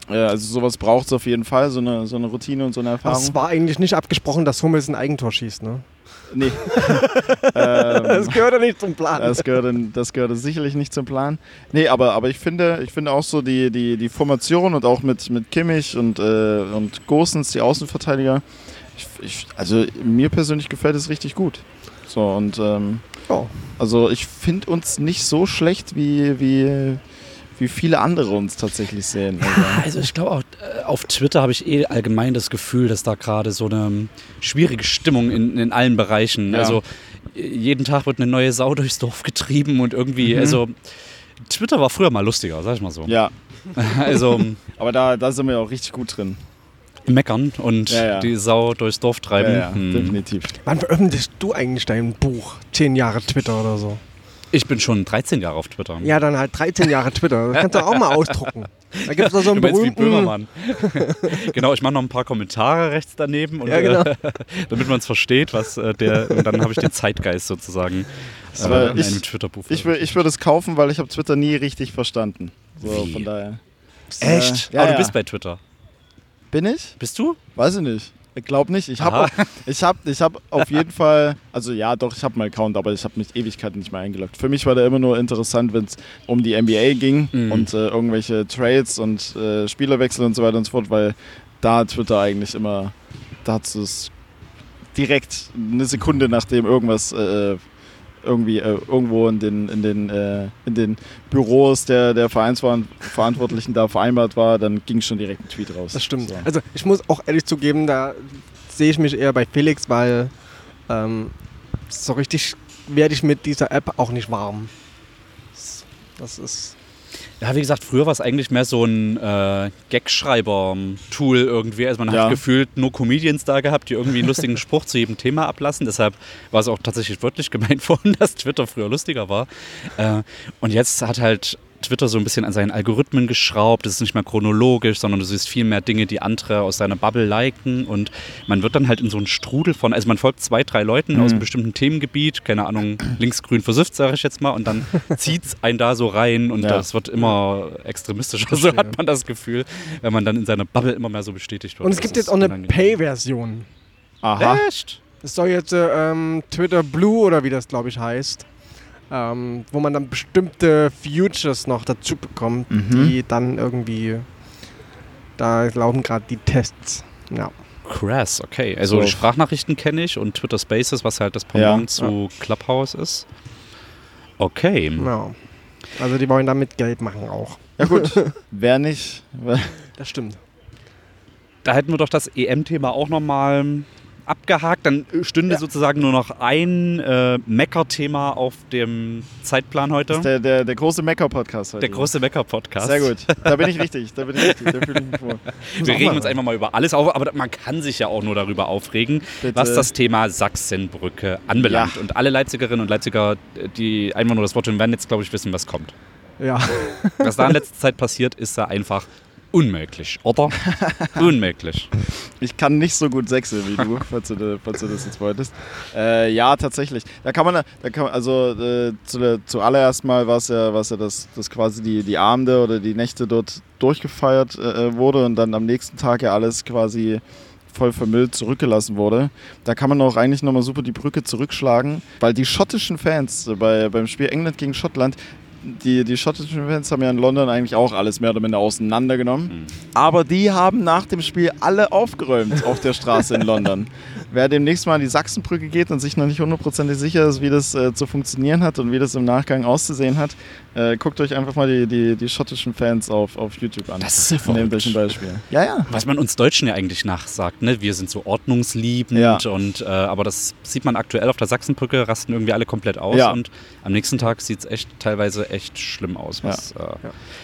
Also sowas braucht es auf jeden Fall, so eine, so eine Routine und so eine Erfahrung. Es war eigentlich nicht abgesprochen, dass Hummels ein Eigentor schießt, ne? Nee. ähm, Das gehört ja nicht zum Plan. das, gehörte, das gehörte sicherlich nicht zum Plan. Nee, aber, aber ich finde, ich finde auch so die, die, die Formation und auch mit, mit Kimmich und, äh, und Gosens, die Außenverteidiger, ich, ich, also mir persönlich gefällt es richtig gut. So und ähm, Ja. also ich finde uns nicht so schlecht, wie, wie, wie viele andere uns tatsächlich sehen. Also, Also ich glaube auch, äh, auf Twitter habe ich eh allgemein das Gefühl, dass da gerade so eine ähm, schwierige Stimmung in, in allen Bereichen. Ja. Also äh, jeden Tag wird eine neue Sau durchs Dorf getrieben und irgendwie, Mhm. also Twitter war früher mal lustiger, sag ich mal so. ja, Also aber da, da sind wir auch richtig gut drin. meckern und Ja, ja. die Sau durchs Dorf treiben. Ja, ja, Hm. definitiv. Wann veröffentlichst du eigentlich dein Buch? Zehn Jahre Twitter oder so? Ich bin schon 13 Jahre auf Twitter. Ja, dann halt 13 Jahre Twitter. Das kannst du auch mal ausdrucken. Da gibt es da so einen berühmten... Böhmermann. genau, ich mache noch ein paar Kommentare rechts daneben, und, Ja, genau. äh, damit man es versteht, was äh, der. Und dann habe ich den Zeitgeist sozusagen äh, Aber in ich- einem Twitter-Buch. Ich, ich würde es kaufen, weil ich habe Twitter nie richtig verstanden. So, Wie? von daher. Echt? Ja, Aber ja. du bist bei Twitter. Bin ich? Bist du? Weiß ich nicht. Ich glaube nicht. Ich habe ich hab, ich hab auf jeden Fall, also ja, doch, ich habe meinen Account, aber ich habe mich Ewigkeiten nicht mehr eingeloggt. Für mich war der immer nur interessant, wenn es um die NBA ging Mhm. und äh, irgendwelche Trades und äh, Spielerwechsel und so weiter und so fort, weil da hat Twitter eigentlich immer, da hat es direkt eine Sekunde nachdem irgendwas äh, irgendwie äh, irgendwo in den, in den, äh, in den Büros der, der Vereinsverantwortlichen da vereinbart war, dann ging schon direkt ein Tweet raus. Das stimmt. So. Also ich muss auch ehrlich zugeben, da sehe ich mich eher bei Felix, weil ähm, so richtig werde ich mit dieser App auch nicht warm. Das- Das ist... Ja, wie gesagt, früher war es eigentlich mehr so ein äh, Gagschreiber-Tool irgendwie. Also man Ja. hat gefühlt nur Comedians da gehabt, die irgendwie einen lustigen Spruch zu jedem Thema ablassen. Deshalb war es auch tatsächlich wörtlich gemeint worden, dass Twitter früher lustiger war. Äh, und jetzt hat halt Twitter so ein bisschen an seinen Algorithmen geschraubt. Es ist nicht mehr chronologisch, sondern du siehst viel mehr Dinge, die andere aus seiner Bubble liken. Und man wird dann halt in so einen Strudel von, also man folgt zwei, drei Leuten aus einem bestimmten Themengebiet, keine Ahnung, linksgrün versifft, sage ich jetzt mal, und dann zieht es einen da so rein und Ja. das wird immer extremistischer, so hat man das Gefühl, wenn man dann in seiner Bubble immer mehr so bestätigt wird. Und es Das gibt jetzt auch eine. Pay-Version. Aha. Echt? Es soll jetzt äh, ähm, Twitter Blue oder wie das glaube ich heißt, ähm, wo man dann bestimmte Futures noch dazu bekommt, Mhm. die dann irgendwie, da laufen gerade die Tests. Ja. Krass, okay. Also So. Sprachnachrichten kenne ich und Twitter Spaces, was halt das Pendant Ja. zu Clubhouse ist. Okay. ja. Also die wollen damit Geld machen auch. Ja gut, wer nicht? Das stimmt. Da hätten wir doch das EM-Thema auch nochmal abgehakt. Dann stünde sozusagen nur noch ein äh, Mecker-Thema auf dem Zeitplan heute. Das ist der, der, der große Mecker-Podcast heute. Der große Mecker-Podcast. Sehr gut. Da bin ich richtig. Da bin ich richtig. Da fühle ich mich wohl. Wir regen uns einfach mal über alles auf, aber man kann sich ja auch nur darüber aufregen, Bitte. was das Thema Sachsenbrücke anbelangt. Ja. Und alle Leipzigerinnen und Leipziger, die einfach nur das Wort hören, werden jetzt, glaube ich, wissen, was kommt. Ja. Was da in letzter Zeit passiert, ist da einfach unmöglich, oder? unmöglich. Ich kann nicht so gut Sächse wie du, falls du, falls du das jetzt wolltest. Äh, ja, tatsächlich. Da kann man, da kann man also äh, zu, zuallererst mal war es ja, war's ja dass, dass quasi die, die Abende oder die Nächte dort durchgefeiert äh, wurde und dann am nächsten Tag ja alles quasi voll vermüllt zurückgelassen wurde. Da kann man auch eigentlich nochmal super die Brücke zurückschlagen, weil die schottischen Fans äh, bei, beim Spiel England gegen Schottland, die, die schottischen Fans haben ja in London eigentlich auch alles mehr oder minder auseinandergenommen. Aber die haben nach dem Spiel alle aufgeräumt auf der Straße in London. Wer demnächst mal an die Sachsenbrücke geht und sich noch nicht hundertprozentig sicher ist, wie das äh, zu funktionieren hat und wie das im Nachgang auszusehen hat, äh, guckt euch einfach mal die, die, die schottischen Fans auf, auf YouTube an. Das ist ja Von verrückt. irgendwelchen Beispielen. Ja, ja. Was man uns Deutschen ja eigentlich nachsagt, ne? wir sind so ordnungsliebend Ja. und äh, aber das sieht man aktuell auf der Sachsenbrücke, rasten irgendwie alle komplett aus Ja. und am nächsten Tag sieht es echt teilweise echt schlimm aus. Was, äh,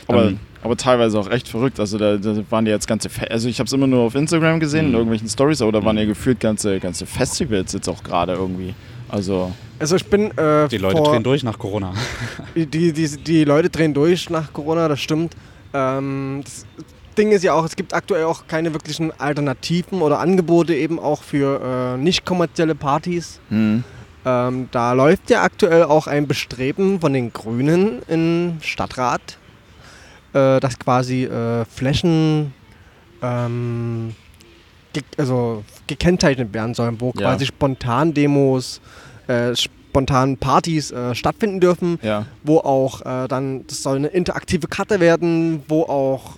Aber, dann- aber teilweise auch echt verrückt. Also da, da waren ja jetzt ganze, Fe also ich habe es immer nur auf Instagram gesehen, in Mhm. irgendwelchen Stories, aber da waren ja gefühlt ganze, ganze Festivals jetzt auch gerade irgendwie. Also Also ich bin äh, die Leute vor, drehen durch nach Corona. Die, die, die Leute drehen durch nach Corona, das stimmt. Ähm, das Ding ist ja auch, es gibt aktuell auch keine wirklichen Alternativen oder Angebote eben auch für äh, nicht kommerzielle Partys. hm. Ähm, da läuft ja aktuell auch ein Bestreben von den Grünen im Stadtrat, äh, dass quasi äh, Flächen ähm, ge also gekennzeichnet werden sollen, wo Ja. quasi spontan Demos, äh, spontan Partys äh, stattfinden dürfen ja. wo auch äh, dann, das soll eine interaktive Karte werden, wo auch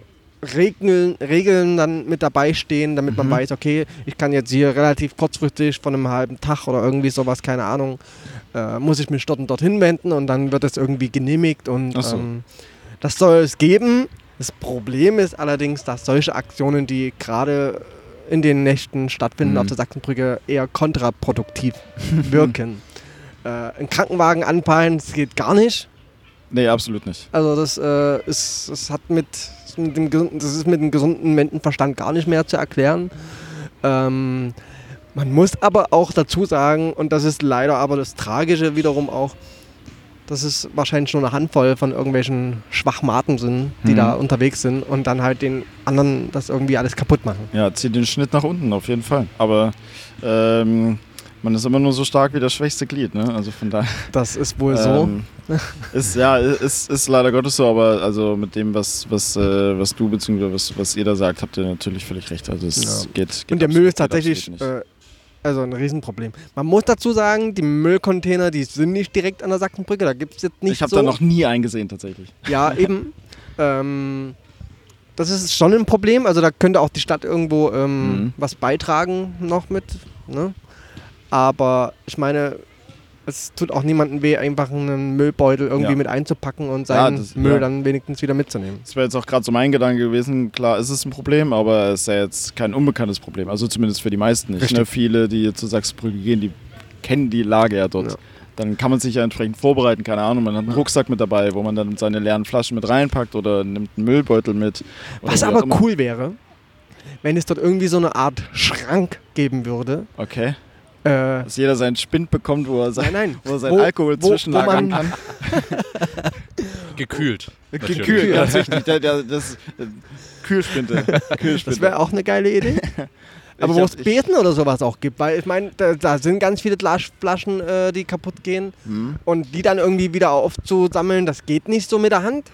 Regeln, Regeln dann mit dabei stehen, damit man Mhm. weiß, okay, ich kann jetzt hier relativ kurzfristig von einem halben Tag oder irgendwie sowas, keine Ahnung, äh, muss ich mich dort und dorthin wenden und dann wird es irgendwie genehmigt und so. ähm, das soll es geben. Das Problem ist allerdings, dass solche Aktionen, die gerade in den Nächten stattfinden Mhm. auf der Sachsenbrücke, eher kontraproduktiv wirken. Äh, einen Krankenwagen anpeilen, das geht gar nicht. Nee, absolut nicht. Also das äh, ist, das hat mit, mit dem gesunden, das ist mit dem gesunden Menschenverstand gar nicht mehr zu erklären. Ähm, man muss aber auch dazu sagen, und das ist leider aber das Tragische wiederum auch, dass es wahrscheinlich nur eine Handvoll von irgendwelchen Schwachmaten sind, die Mhm. da unterwegs sind und dann halt den anderen das irgendwie alles kaputt machen. Ja, zieht den Schnitt nach unten, auf jeden Fall. Aber ähm, man ist immer nur so stark wie das schwächste Glied, ne? Also von daher. Das ist wohl so. Ähm, ist, ja, ist, ist leider Gottes so, aber also mit dem, was, was, äh, was du bzw. Was, was ihr da sagt, habt ihr natürlich völlig recht. Also es Ja. geht, geht Und der Müll ist tatsächlich also ein Riesenproblem. Man muss dazu sagen, die Müllcontainer, die sind nicht direkt an der Sachsenbrücke, da gibt es jetzt nicht ich habe so. da noch nie eingesehen tatsächlich. Ja, eben. ähm, das ist schon ein Problem. Also da könnte auch die Stadt irgendwo ähm, Mhm. was beitragen noch mit. Ne? Aber ich meine, es tut auch niemandem weh, einfach einen Müllbeutel irgendwie Ja. mit einzupacken und Ja, seinen das- Müll ja. dann wenigstens wieder mitzunehmen. Das wäre jetzt auch gerade so mein Gedanke gewesen. Klar ist es ein Problem, aber es ist ja jetzt kein unbekanntes Problem. Also zumindest für die meisten nicht. Ne? Viele, die jetzt zur Sachsenbrücke gehen, die kennen die Lage ja dort. Ja. Dann kann man sich ja entsprechend vorbereiten, keine Ahnung. Man hat einen Rucksack mit dabei, wo man dann seine leeren Flaschen mit reinpackt oder nimmt einen Müllbeutel mit. Was aber cool wäre, wenn es dort irgendwie so eine Art Schrank geben würde. Okay. Äh, Dass jeder seinen Spind bekommt, wo er, sein, nein, nein. wo er seinen Wo- Alkohol wo- wo zwischenlagern man- kann. Gekühlt. natürlich. Gekühlt, ganz wichtig. Der, der, das, äh, Kühlspinte. Kühlspinte. Das wäre auch eine geile Idee. Aber wo es Besen oder sowas auch gibt, weil ich meine, da, da sind ganz viele Glasflaschen, äh, die kaputt gehen. Hm. Und die dann irgendwie wieder aufzusammeln, das geht nicht so mit der Hand.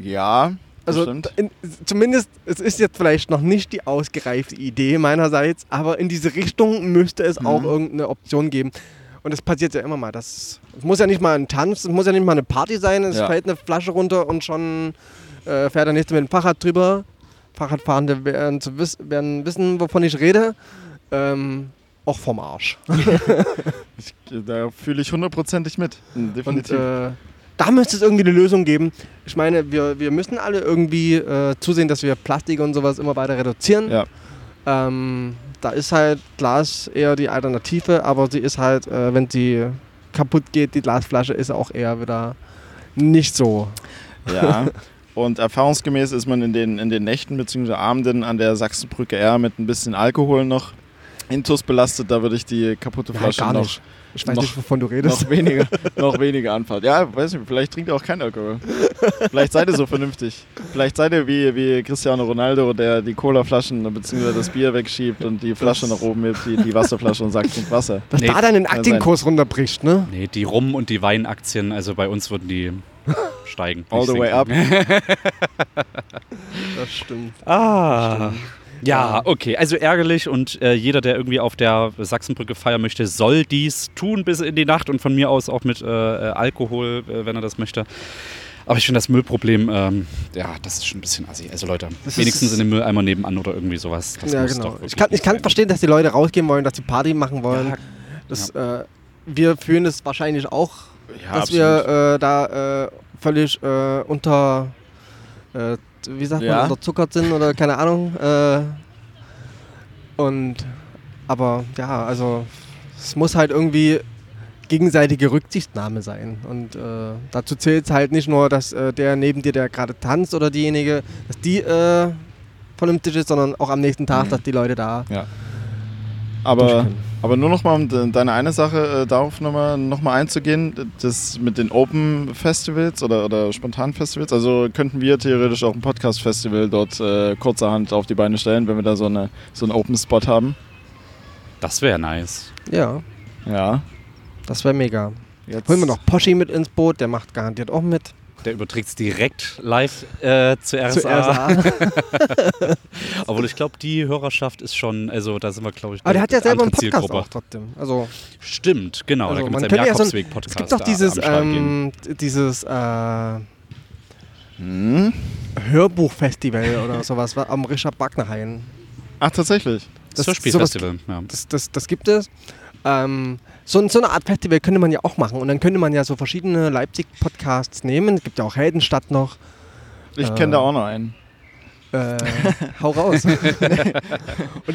Ja, das Also in, zumindest, es ist jetzt vielleicht noch nicht die ausgereifte Idee meinerseits, aber in diese Richtung müsste es auch Mhm. irgendeine Option geben. Und das passiert ja immer mal. Das, es muss ja nicht mal ein Tanz, es muss ja nicht mal eine Party sein. Es Ja. fällt eine Flasche runter und schon äh, fährt der nächste mit dem Fahrrad drüber. Fahrradfahrende werden, wiss, werden wissen, wovon ich rede. Ähm, auch vom Arsch. Da fühle ich hundertprozentig mit. Und Definitiv. äh, da müsste es irgendwie eine Lösung geben. Ich meine, wir, wir müssen alle irgendwie äh, zusehen, dass wir Plastik und sowas immer weiter reduzieren. ja. Ähm, da ist halt Glas eher die Alternative, aber sie ist halt, äh, wenn sie kaputt geht, die Glasflasche ist auch eher wieder nicht so. Ja. Und erfahrungsgemäß ist man in den, in den Nächten bzw. Abenden an der Sachsenbrücke eher mit ein bisschen Alkohol noch intus belastet. Da würde ich die kaputte Ja, Flasche gar noch, nicht. Ich weiß noch- nicht, wovon du redest. noch weniger, noch weniger anfallen. Ja, weiß nicht, vielleicht trinkt ihr auch keinen Alkohol. Vielleicht seid ihr so vernünftig. Vielleicht seid ihr wie, wie Cristiano Ronaldo, der die Colaflaschen bzw. das Bier wegschiebt und die Flasche nach oben hebt, die, die Wasserflasche und sagt, trinkt Wasser. Dass Nee, da dann den kann Aktienkurs runterbricht, ne? Nee, die Rum- und die Weinaktien, also bei uns würden die steigen. All the way sinken. up. Das stimmt. Ah. Ja, okay. Also ärgerlich und äh, jeder, der irgendwie auf der Sachsenbrücke feiern möchte, soll dies tun bis in die Nacht und von mir aus auch mit äh, äh, Alkohol, äh, wenn er das möchte. Aber ich finde das Müllproblem, ähm, ja, das ist schon ein bisschen assi. Also Leute, Das wenigstens in den Mülleimer nebenan oder irgendwie sowas. Das ja, genau. Ich kann, ich kann verstehen, dass die Leute rausgehen wollen, dass sie Party machen wollen. Ja, Das, äh, wir fühlen es wahrscheinlich auch, Ja, dass wir äh, da äh, völlig äh, unter, äh, wie sagt Ja. man, unterzuckert sind oder keine Ahnung. Äh, und, aber ja, also es muss halt irgendwie gegenseitige Rücksichtnahme sein. Und äh, dazu zählt es halt nicht nur, dass äh, der neben dir, der gerade tanzt oder diejenige, dass die äh, vernünftig ist, sondern auch am nächsten Tag, Mhm. dass die Leute da Aber, aber nur noch mal, um de- deine eine Sache äh, darauf nochmal noch mal einzugehen, das mit den Open Festivals oder, oder spontanen Festivals, also könnten wir theoretisch auch ein Podcast-Festival dort äh, kurzerhand auf die Beine stellen, wenn wir da so, eine, so einen Open-Spot haben. Das wäre nice. Ja, Ja. das wäre mega. Jetzt Holen wir noch Poschi mit ins Boot, der macht garantiert auch mit. Der überträgt es direkt live äh, zu RSA. Zu RSA. Obwohl ich glaube, die Hörerschaft ist schon, also da sind wir, glaube ich, Aber der hat ja selber einen Podcast auch trotzdem. Also, Stimmt, genau. also da man gibt es könnte ja so ein, Jakobsweg-Podcast. es gibt doch dieses, ähm, dieses äh, Hm? Hörbuchfestival oder sowas wa- am Richard Wagner Hain. Ach, tatsächlich. Das sowas- Hörspielfestival. Ja. Das, das, das gibt es. Ähm, so, so eine Art Festival könnte man ja auch machen. Und dann könnte man ja so verschiedene Leipzig-Podcasts nehmen. Es gibt ja auch Heldenstadt noch. Ich Äh, kenne da auch noch einen. Äh, hau raus. und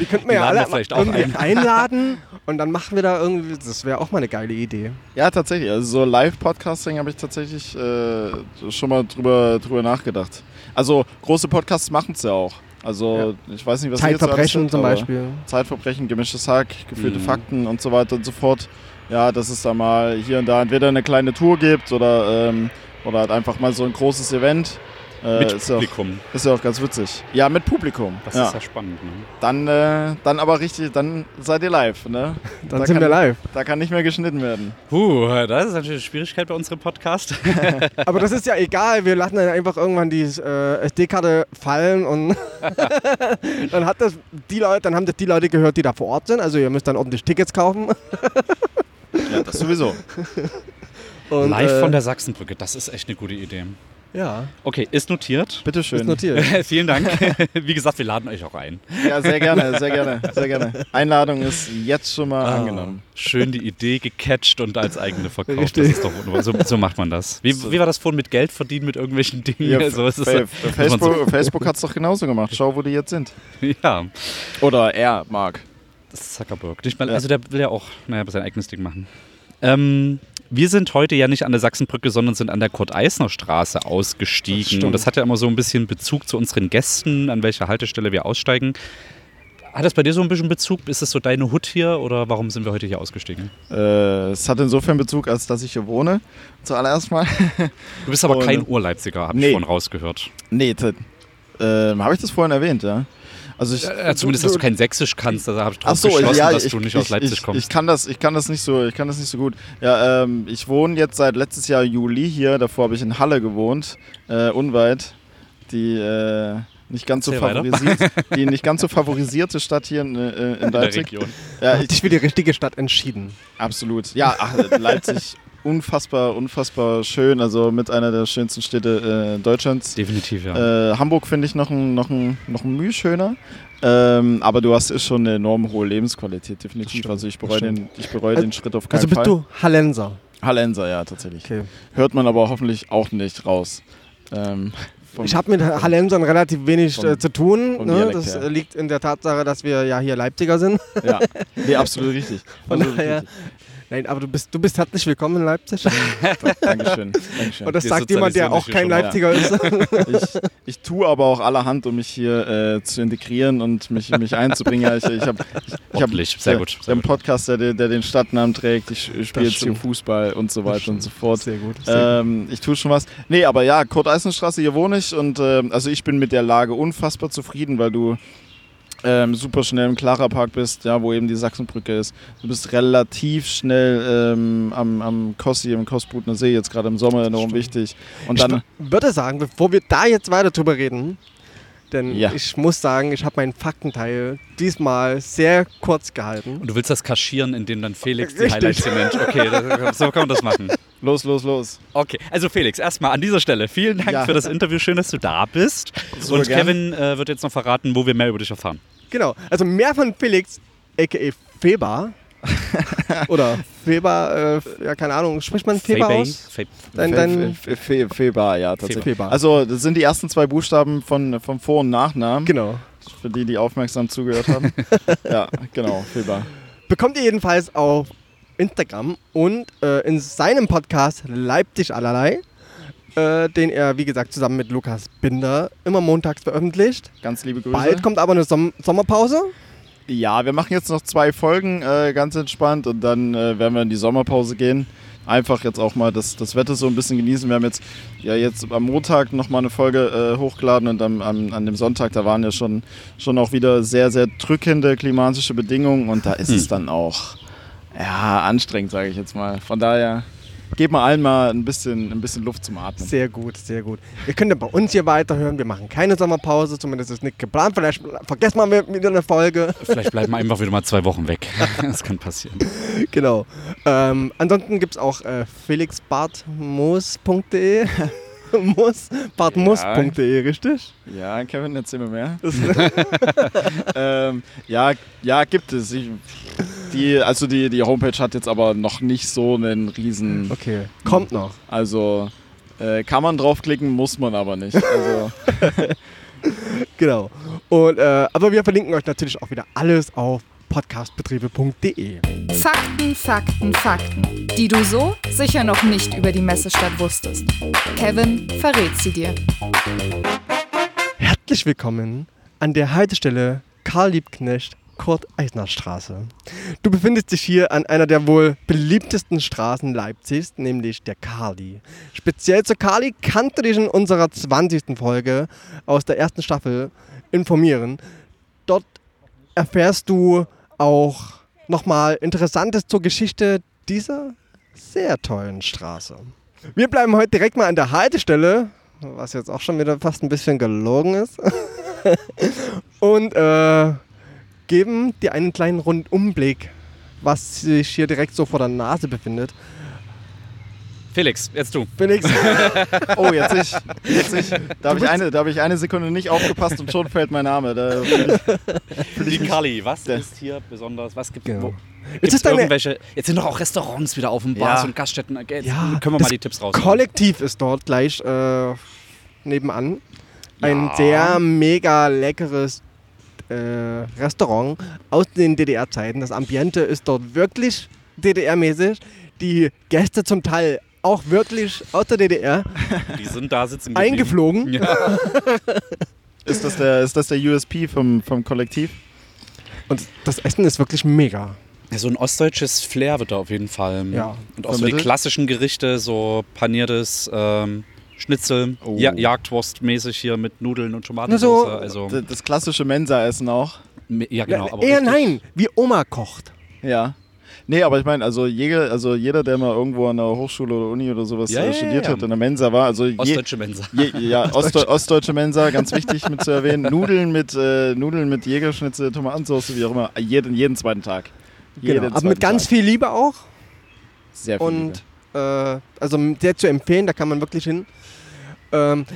die könnten wir Die ja alle vielleicht irgendwie ein. einladen und dann machen wir da irgendwie, das wäre auch mal eine geile Idee. Ja, tatsächlich. Also so Live-Podcasting habe ich tatsächlich äh, schon mal drüber, drüber nachgedacht. Also große Podcasts machen es ja auch. Also ich weiß nicht, was ihr jetzt Zeitverbrechen habt, zum Beispiel. Zeitverbrechen, gemischtes Hack, gefühlte Mhm. Fakten und so weiter und so fort. Ja, dass es da mal hier und da entweder eine kleine Tour gibt oder, ähm, oder halt einfach mal so ein großes Event. Äh, Mit ist, auch, Publikum. ist ja auch ganz witzig. Ja, mit Publikum. Das ja. ist ja spannend. Ne? Dann, äh, dann aber richtig, dann seid ihr live. Ne? Dann Da sind kann- wir live. Da kann nicht mehr geschnitten werden. Puh, das ist natürlich eine Schwierigkeit bei unserem Podcast. Aber das ist ja egal, wir lassen dann einfach irgendwann die äh, SD-Karte fallen und dann hat das die Leute, dann haben das die Leute gehört, die da vor Ort sind. Also ihr müsst dann ordentlich Tickets kaufen. Ja, das sowieso. Und, Live äh, von der Sachsenbrücke, das ist echt eine gute Idee. Ja, Okay, ist notiert. Bitteschön. ist notiert. Vielen Dank. Wie gesagt, wir laden euch auch ein. Ja, sehr gerne, sehr gerne, sehr gerne. Einladung ist jetzt schon mal Ah, angenommen. Schön die Idee gecatcht und als eigene verkauft. Richtig. Das ist doch wunderbar. So, so macht man das. Wie, wie war das vorhin mit Geld verdienen mit irgendwelchen Dingen? Ja, so ist es, Fa- muss man Facebook, Facebook hat es doch genauso gemacht. Schau, wo die jetzt sind. So, ja, Oder er, Mark. das ist Zuckerberg. Nicht mal, Ja. Also der will ja auch naja, sein eigenes Ding machen. Ähm, wir sind heute ja nicht an der Sachsenbrücke, sondern sind an der Kurt-Eisner-Straße ausgestiegen. stimmt. und das hat ja immer so ein bisschen Bezug zu unseren Gästen, an welcher Haltestelle wir aussteigen. Hat das bei dir so ein bisschen Bezug? Ist das so deine Hut hier oder warum sind wir heute hier ausgestiegen? Äh, es hat insofern Bezug, als dass ich hier wohne, zuallererst mal. Du bist aber Und- kein Urleipziger, habe Nee. ich vorhin rausgehört. nee, ähm, habe ich das vorhin erwähnt, ja? Also ich, Äh, zumindest, dass du kein Sächsisch kannst, da habe ich drauf so, geschlossen, ja, dass ich, du nicht ich, aus Leipzig ich, kommst. Ich kann das, ich kann das nicht so, ich kann das nicht so gut. Ja, ähm, ich wohne jetzt seit letztes Jahr Juli hier. Davor habe ich in Halle gewohnt, äh, unweit. Die äh, nicht ganz so favorisiert, die nicht ganz so favorisierte Stadt hier in, äh, in in der Leipzig. Region. Ja, ich, dich für die richtige Stadt entschieden. absolut. Ja, ach, Leipzig unfassbar, unfassbar schön. Also mit einer der schönsten Städte äh, Deutschlands. Definitiv, ja. Äh, Hamburg finde ich noch ein, noch ein, noch ein Mühe schöner. Ähm, aber du hast schon eine enorm hohe Lebensqualität, definitiv. also ich bereue, den, ich bereue Also- den Schritt auf keinen Also bist Fall. du Hallenser. Hallenser, ja, tatsächlich. Okay. Hört man aber hoffentlich auch nicht raus. Ähm, Ich habe mit Hallensern relativ wenig vom- äh, zu tun. Ne? Das her. liegt in der Tatsache, dass wir ja hier Leipziger sind. Ja, nee, absolut richtig. Von Absolut daher, richtig. Nein, aber du bist, du bist herzlich willkommen in Leipzig. Dankeschön. Dankeschön. Und das Wir sagt jemand, der auch kein. Leipziger ist. ich, ich tue aber auch allerhand, um mich hier äh, zu integrieren und mich, mich einzubringen. Ja, ich ich habe ich, ich hab. Sehr gut, sehr einen gut. Podcast, der, den- der den Stadtnamen trägt. Ich spiele jetzt hier. Fußball und so weiter und so fort. Sehr gut. Sehr Ähm, ich tue schon was. Nee, aber ja, Kurt-Eisenstraße, hier wohne ich und ähm, also ich bin mit der Lage unfassbar zufrieden, weil du ähm, super schnell im Klarer Park bist, ja, wo eben die Sachsenbrücke ist. Du bist relativ schnell ähm, am, am Kossi, im Kostbrutner See, jetzt gerade im Sommer enorm stimmt. wichtig. Und ich dann, w- würde sagen, bevor wir da jetzt weiter drüber reden, denn Ja. ich muss sagen, ich habe meinen Faktenteil diesmal sehr kurz gehalten. Und du willst das kaschieren, indem dann Felix die Richtig. Highlights hier Mensch. Okay, das, so kann man das machen. los, los, los. Okay, also Felix, erstmal an dieser Stelle vielen Dank Ja. für das Interview. Schön, dass du da bist. Super Und gern. Kevin äh, wird jetzt noch verraten, wo wir mehr über dich erfahren. Genau, also mehr von Felix, a.k.a. Feber. Oder Feber, äh, ja, keine Ahnung, spricht man Feber Fabey? aus? Fab Dein, dein, Fe- Fe- Feber, ja, tatsächlich. Feber. Also, das sind die ersten zwei Buchstaben von, vom Vor- und Nachnamen. genau. Für die, die aufmerksam zugehört haben. ja, genau, Feber. Bekommt ihr jedenfalls auf Instagram und äh, in seinem Podcast Leipzig allerlei, äh, den er, wie gesagt, zusammen mit Lukas Binder immer montags veröffentlicht. Ganz liebe Grüße. Bald kommt aber eine Som Sommerpause. Ja, wir machen jetzt noch zwei Folgen äh, ganz entspannt und dann äh, werden wir in die Sommerpause gehen. Einfach jetzt auch mal das, das Wetter so ein bisschen genießen. Wir haben jetzt ja jetzt am Montag nochmal eine Folge äh, hochgeladen und am, am, an dem Sonntag, da waren ja schon, schon auch wieder sehr, sehr drückende klimatische Bedingungen und da ist Hm. es dann auch ja, anstrengend, sage ich jetzt mal. Von daher gebt mal allen mal ein bisschen, ein bisschen Luft zum Atmen. Sehr gut, sehr gut. Ihr könnt ja bei uns hier weiterhören. Wir machen keine Sommerpause, zumindest ist nicht geplant. Vielleicht vergessen wir wieder eine Folge. Vielleicht bleiben wir einfach wieder mal zwei Wochen weg. Das kann passieren. genau. Ähm, ansonsten gibt es auch äh, felixbartmoos.de. Muss, bartmus.de, richtig? Ja, Kevin, erzähl mir mehr. ähm, ja, ja, gibt es. Ich, die, also die, die Homepage hat jetzt aber noch nicht so einen riesen. Okay, kommt noch. Also äh, kann man draufklicken, muss man aber nicht. Also Genau. Und, äh, aber wir verlinken euch natürlich auch wieder alles auf podcastbetriebe.de. Fakten, Fakten, Fakten, die du so sicher noch nicht über die Messestadt wusstest. Kevin verrät sie dir. Herzlich willkommen an der Haltestelle Karl Liebknecht, Kurt Eisner Straße. Du befindest dich hier an einer der wohl beliebtesten Straßen Leipzigs, nämlich der Kali. Speziell zur Kali kannst du dich in unserer 20. Folge aus der ersten Staffel informieren. Dort erfährst du auch nochmal Interessantes zur Geschichte dieser sehr tollen Straße. Wir bleiben heute direkt mal an der Haltestelle, was jetzt auch schon wieder fast ein bisschen gelogen ist. Und äh, geben dir einen kleinen Rundumblick, was sich hier direkt so vor der Nase befindet. Felix, jetzt du. Felix, Oh, jetzt ich. Jetzt ich. Da habe ich, eine- da hab ich eine Sekunde nicht aufgepasst und schon fällt mein Name. Da Die Kali, was ist hier besonders? Was gibt Genau. wo, Jetzt gibt's ist irgendwelche? Jetzt sind doch auch Restaurants wieder auf dem Bars Ja. und Gaststätten. Jetzt Ja, können wir mal die Tipps raus. Kollektiv ist dort gleich äh, nebenan. Ein Ja. sehr mega leckeres äh, Restaurant aus den DDR-Zeiten. Das Ambiente ist dort wirklich DDR-mäßig. Die Gäste zum Teil auch wirklich aus der DDR Die sind da sitzen geblieben. eingeflogen. Ja. ist, das der, ist das der USP vom, vom Kollektiv? Und das Essen ist wirklich mega. Ja, so ein ostdeutsches Flair wird da auf jeden Fall. Ja. Und auch so die klassischen Gerichte, so paniertes ähm, Schnitzel, Oh. ja, Jagdwurst-mäßig hier mit Nudeln und Na Tomatensauce. so, also, Das klassische Mensa-Essen auch. ja, genau. Aber Eher nein, wie Oma kocht. Ja. Nee, aber ich meine, also jeder, also jeder, der mal irgendwo an der Hochschule oder Uni oder sowas Ja, äh, ja, studiert ja. hat, in der Mensa war, also je, Ostdeutsche Mensa. je, ja, Ostdeu ostdeutsche Mensa, ganz wichtig mit zu erwähnen. Nudeln mit äh, Nudeln mit Jägerschnitzel, Tomatensauce, wie auch immer, jeden, jeden zweiten Tag. Jeden Genau. Aber zweiten mit ganz Tag. viel Liebe auch. Sehr viel Liebe. Und äh, also sehr zu empfehlen, da kann man wirklich hin. Ähm,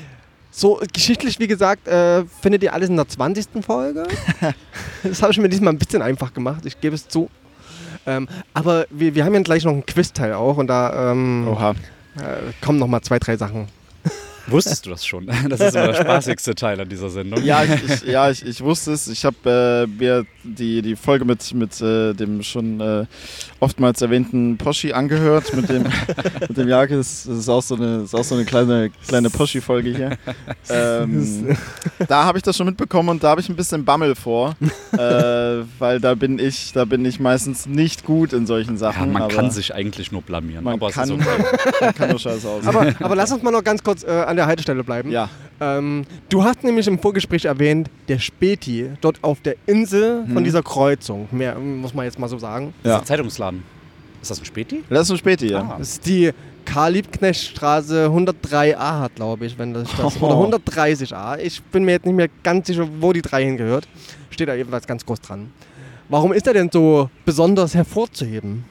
so geschichtlich, wie gesagt, äh, findet ihr alles in der 20. Folge. das habe ich mir diesmal ein bisschen einfach gemacht, ich gebe es zu. Ähm, aber wir, wir haben ja gleich noch einen Quiz-Teil auch und da ähm, Oha. äh, kommen noch mal zwei, drei Sachen. Wusstest du das schon? Das ist immer der spaßigste Teil an dieser Sendung. Ja, ich, ich, ja ich, ich wusste es. Ich habe äh, mir die, die Folge mit, mit äh, dem schon äh, oftmals erwähnten Poschi angehört, mit dem, mit dem Jake. Das, das ist auch so eine, ist auch so eine kleine, kleine Poschi-Folge hier. Ähm, da habe ich das schon mitbekommen und da habe ich ein bisschen Bammel vor, äh, weil da bin ich, da bin ich meistens nicht gut in solchen Sachen. Ja, man aber kann sich eigentlich nur blamieren. man aber kann, es ist okay. man kann nur scheiße aus. Aber, aber lass uns mal noch ganz kurz äh, an der Haltestelle bleiben. ja, Ähm, du hast nämlich im Vorgespräch erwähnt, der Späti, dort auf der Insel von Mhm. dieser Kreuzung, mehr ähm, muss man jetzt mal so sagen. Das ist Ja. ein Zeitungsladen. Ist das ein Späti? das ist so späti, ja. Ah. Das ist die Karl-Liebknecht-Straße 103a, glaube ich, wenn das das Oder 130a. Ich bin mir jetzt nicht mehr ganz sicher, wo die 3 hingehört. Steht da jedenfalls ganz groß dran. Warum ist er denn so besonders hervorzuheben?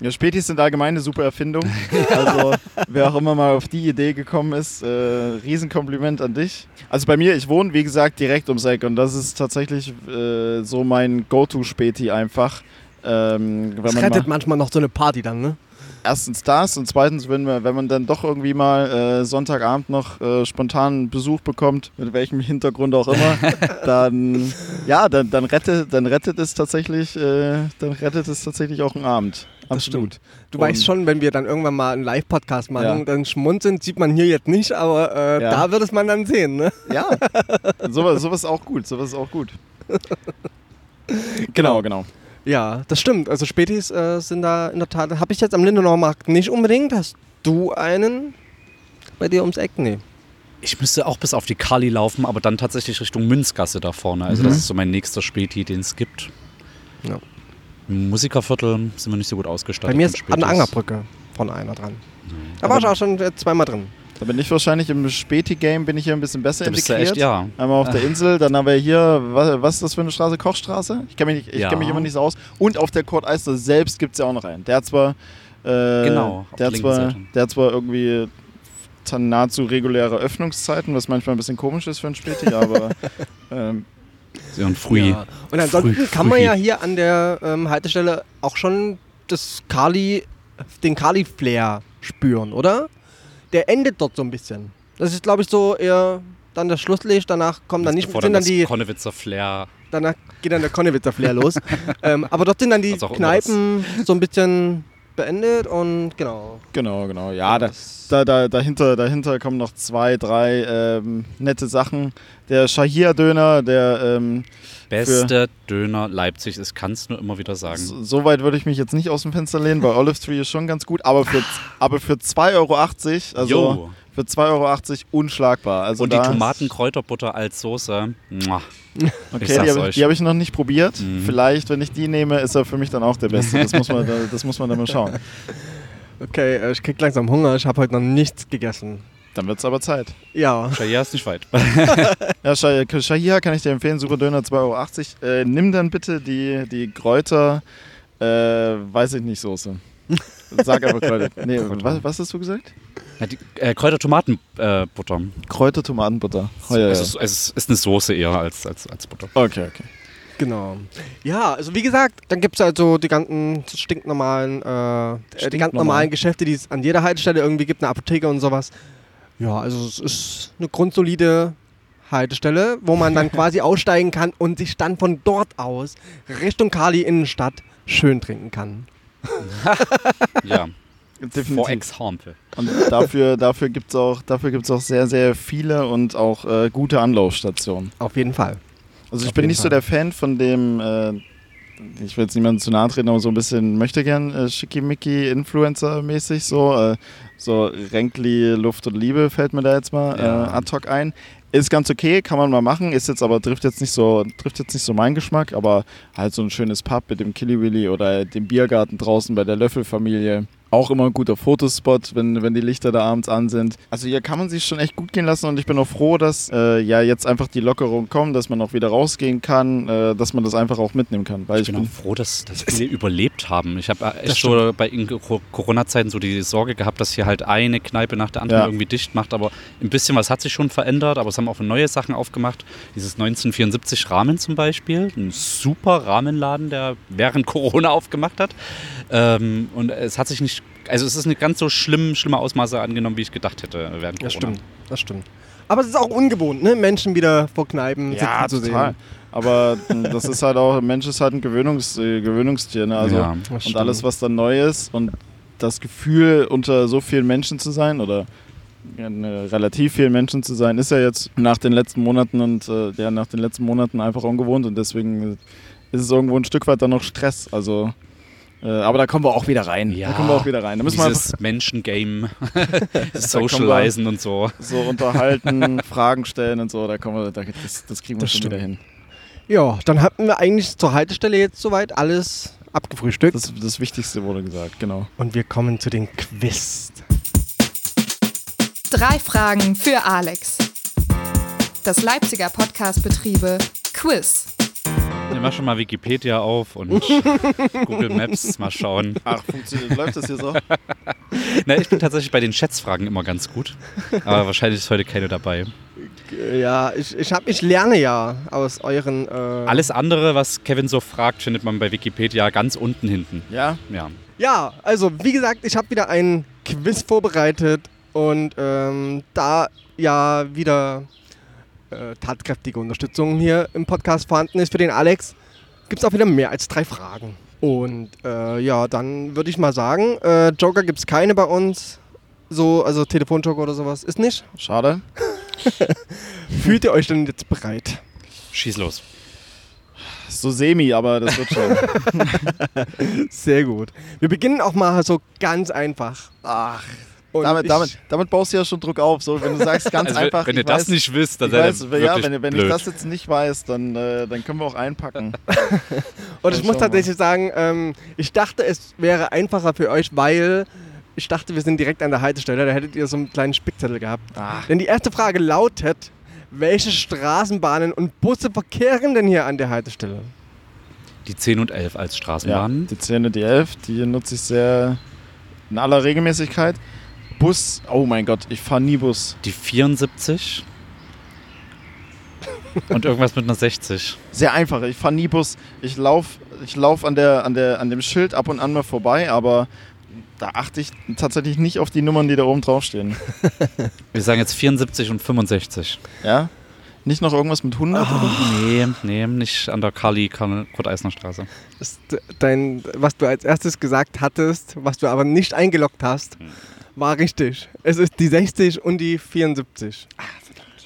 Ja, Spätis sind allgemein eine super Erfindung. Also, wer auch immer mal auf die Idee gekommen ist, äh, Riesenkompliment an dich. Also bei mir, ich wohne, wie gesagt, direkt ums Eck und das ist tatsächlich äh, so mein Go-To-Späti einfach. Ähm, Das rettet mal, manchmal noch so eine Party dann, ne? erstens das und zweitens, wenn man, wenn man dann doch irgendwie mal äh, Sonntagabend noch äh, spontan Besuch bekommt, mit welchem Hintergrund auch immer, dann, ja, dann, dann, rettet, dann rettet es tatsächlich, äh, dann rettet es tatsächlich auch einen Abend. Das Absolut. stimmt. Du Und- weißt schon, wenn wir dann irgendwann mal einen Live-Podcast machen, Ja. dann schmunzeln sieht man hier jetzt nicht, aber äh, Ja. da wird es man dann sehen, ne? Ja, sowas, sowas ist auch gut, sowas ist auch gut. Genau, genau. Ja, das stimmt. Also Spätis äh, sind da in der Tat. Habe ich jetzt am Lindenauer Markt nicht unbedingt. Hast du einen bei dir ums Eck? Nee. Ich müsste auch bis auf die Kali laufen, aber dann tatsächlich Richtung Münzgasse da vorne. Also Mhm. das ist so mein nächster Späti, den es gibt. Ja. Im Musikerviertel sind wir nicht so gut ausgestattet. Bei mir ist an der. Angerbrücke von einer dran. Da war ich auch schon äh, zweimal drin. Da bin ich wahrscheinlich im Späti-Game bin ich hier ein bisschen besser Da bist du integriert. echt, ja. Einmal auf der Insel, dann haben wir hier, was, was ist das für eine Straße? Kochstraße? Ich kenne mich, nicht- ich Ja. kenn mich immer nicht so aus. Und auf der Kurt Eisler selbst gibt es ja auch noch einen. Der hat zwar, äh, Genau, der hat zwar, Seite. der hat zwar irgendwie nahezu reguläre Öffnungszeiten, was manchmal ein bisschen komisch ist für ein Späti, aber ähm, So ein Früh. Ja. Und ansonsten Früh- kann man früh. ja hier an der ähm, Haltestelle auch schon das Kali, den Kali-Flair spüren, oder? Der endet dort so ein bisschen. Das ist, glaube ich, so eher dann das Schlusslicht. Danach kommen dann nicht sind dann dann die, Konnewitzer Flair. danach geht dann der Konnewitzer Flair los. ähm, aber dort sind dann die Kneipen so ein bisschen beendet und genau. genau, genau. Ja, da, Das- da, da, dahinter, dahinter kommen noch zwei, drei ähm, nette Sachen. Der Shahir-Döner, der ähm, Beste Döner Leipzig ist, kannst nur immer wieder sagen. So so weit würde ich mich jetzt nicht aus dem Fenster lehnen, weil Olive Tree ist schon ganz gut, aber für, aber für 2,80 Euro, also Jo. für 2,80 Euro unschlagbar. Also Und die Tomatenkräuterbutter als Soße. Muah. Okay, ich die habe ich, hab ich noch nicht probiert. Mhm. Vielleicht, wenn ich die nehme, ist er für mich dann auch der Beste. Das muss man, da- das muss man dann mal schauen. Okay, äh, ich krieg langsam Hunger. Ich habe heute noch nichts gegessen. Dann wird es aber Zeit. Ja. Ja, ist nicht weit. Ja, Shah- Shahia kann ich dir empfehlen, super Döner, 2,80 Euro. Äh, nimm dann bitte die, die Kräuter, äh, weiß ich nicht, Soße. Sag einfach Kräuter. Nee, was, was hast du gesagt? Ja, die äh, Kräuter-Tomatenbutter. Kräuter, Tomatenbutter. Oh, ja, es, ja. ist, es ist eine Soße eher als, als, als Butter. Okay, okay. Genau. Ja, also wie gesagt, dann gibt es also die ganzen stinknormalen, äh, äh, die ganz Stinknormal. normalen Geschäfte, die es an jeder Haltestelle irgendwie gibt, eine Apotheke und sowas. Ja, also es ist eine grundsolide Haltestelle, wo man dann quasi aussteigen kann und sich dann von dort aus Richtung Kali Innenstadt schön trinken kann. Ja, Definitiv. vor Example. Und dafür, dafür gibt es auch, dafür gibt's auch sehr, sehr viele und auch äh, gute Anlaufstationen. Auf jeden Fall. Also ich Auf bin nicht so Fall. der Fan von dem, äh, ich will jetzt niemandem zu nahe treten, aber so ein bisschen möchte gern äh, Schickimicki-Influencer-mäßig so. Äh, so Renkli, Luft und Liebe fällt mir da jetzt mal Ja. äh, ad hoc ein. Ist ganz okay, kann man mal machen, ist jetzt aber trifft jetzt nicht so, trifft jetzt nicht so meinen Geschmack, aber halt so ein schönes Pub mit dem Killy Willy oder dem Biergarten draußen bei der Löffelfamilie. Auch immer ein guter Fotospot, wenn, wenn die Lichter da abends an sind. Also hier kann man sich schon echt gut gehen lassen und ich bin auch froh, dass äh, ja jetzt einfach die Lockerung kommt, dass man auch wieder rausgehen kann, äh, dass man das einfach auch mitnehmen kann. Weil Ich ich, bin auch froh, dass, dass viele überlebt haben. Ich habe Das echt so bei Corona-Zeiten so die Sorge gehabt, dass hier halt eine Kneipe nach der anderen Ja. irgendwie dicht macht. Aber ein bisschen was hat sich schon verändert. Aber es haben auch neue Sachen aufgemacht. Dieses 1974 Rahmen zum Beispiel. Ein super Rahmenladen, der während Corona aufgemacht hat. Ähm, und es hat sich nicht. Also es ist nicht ganz so schlimm, schlimme Ausmaße angenommen, wie ich gedacht hätte während Corona. Das stimmt, das stimmt. Aber es ist auch ungewohnt, ne? Menschen wieder vor Kneipen ja, sitzen zu total. sehen. Aber das ist halt auch, ein Mensch ist halt ein Gewöhnungs, äh, Gewöhnungstier. Ne? Also, Ja. Das und stimmt. alles, was dann neu ist und das Gefühl, unter so vielen Menschen zu sein oder ne, relativ vielen Menschen zu sein, ist ja jetzt nach den letzten Monaten und äh, ja, nach den letzten Monaten einfach ungewohnt und deswegen ist es irgendwo ein Stück weit dann noch Stress. Also, äh, aber da kommen wir auch wieder rein. Ja, da kommen wir auch wieder rein. Da müssen Dieses Menschengame, kommen Socializen und so. so unterhalten, Fragen stellen und so. Da kommen wir, da, das, das kriegen wir Das schon stimmt. wieder hin. Ja, dann hatten wir eigentlich zur Haltestelle jetzt soweit alles abgefrühstückt. Das, das Wichtigste wurde gesagt, genau. Und wir kommen zu den Quiz. Drei Fragen für Alex. Das Leipziger Podcast-Betriebe Quiz. Ich mach schon mal Wikipedia auf und Google Maps mal schauen. Ach, funktioniert, läuft das hier so? Na, ich bin tatsächlich bei den Schätzfragen immer ganz gut. Aber wahrscheinlich ist heute keine dabei. Ja, ich, ich, hab, ich lerne ja aus euren. Äh, Alles andere, was Kevin so fragt, findet man bei Wikipedia ganz unten hinten. Ja, Ja. Ja, also wie gesagt, ich habe wieder ein Quiz vorbereitet und ähm, da ja wieder äh, tatkräftige Unterstützung hier im Podcast vorhanden ist für den Alex, gibt es auch wieder mehr als drei Fragen. Und äh, ja, dann würde ich mal sagen, äh, Joker gibt es keine bei uns. So, also Telefonjoker oder sowas ist nicht. schade. Fühlt ihr euch denn jetzt bereit? Schieß los. So semi, aber das wird schon. Sehr gut. Wir beginnen auch mal so ganz einfach. Ach, Und damit, damit, damit baust du ja schon Druck auf. So, wenn du sagst, ganz Also, einfach. wenn ich ihr das weiß, nicht wisst, dann ich seid ihr weiß, wirklich ja, wenn, wenn ich das jetzt nicht weiß, dann, äh, dann können wir auch einpacken. Und ich muss tatsächlich sagen, ähm, ich dachte, es wäre einfacher für euch, weil ich dachte, wir sind direkt an der Haltestelle. Da hättet ihr so einen kleinen Spickzettel gehabt. Ach, Denn die erste Frage lautet: Welche Straßenbahnen und Busse verkehren denn hier an der Haltestelle? Die 10 und 11 als ja, Straßenbahn. die 10 und die 11, die nutze ich sehr in aller Regelmäßigkeit. Bus, oh mein Gott, ich fahre nie Bus. Die 74. und irgendwas mit einer 60. Sehr einfach, ich fahre nie Bus. Ich laufe ich lauf an, der, an, der, an dem Schild ab und an mal vorbei, aber da achte ich tatsächlich nicht auf die Nummern, die da oben draufstehen. Wir sagen jetzt 74 und 65. Ja? Nicht noch irgendwas mit 100? oder? Nee, nee, nicht an der Kali Kurt-Eisner Straße. Dein, was du als erstes gesagt hattest, was du aber nicht eingeloggt hast, war richtig. Es ist die 60 und die 74.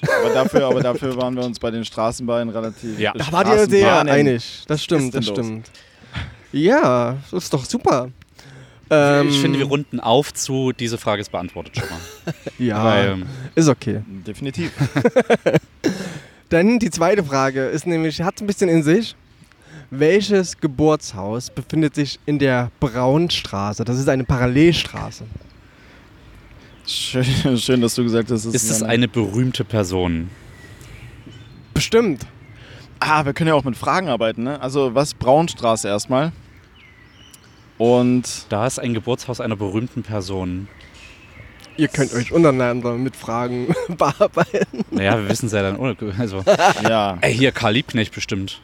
Aber dafür, aber dafür waren wir uns bei den Straßenbahnen relativ. Ja. Da wart ihr sehr einig. Das stimmt, das stimmt. Ja, das ist doch super. Ähm, ich finde, wir runden auf zu, diese Frage ist beantwortet schon mal. Ja, Weil, ist okay. Definitiv. Dann die zweite Frage ist nämlich, hat ein bisschen in sich. Welches Geburtshaus befindet sich in der Braunstraße? Das ist eine Parallelstraße. Schön, schön, dass du gesagt hast, es ist es eine berühmte Person? Bestimmt. Ah, wir können ja auch mit Fragen arbeiten, ne? Also, was? Braunstraße erstmal. Und. Da ist ein Geburtshaus einer berühmten Person. Ihr könnt euch untereinander mit Fragen bearbeiten. Naja, wir wissen es ja dann. ohne- Also, Ja, ey, hier Karl Liebknecht bestimmt.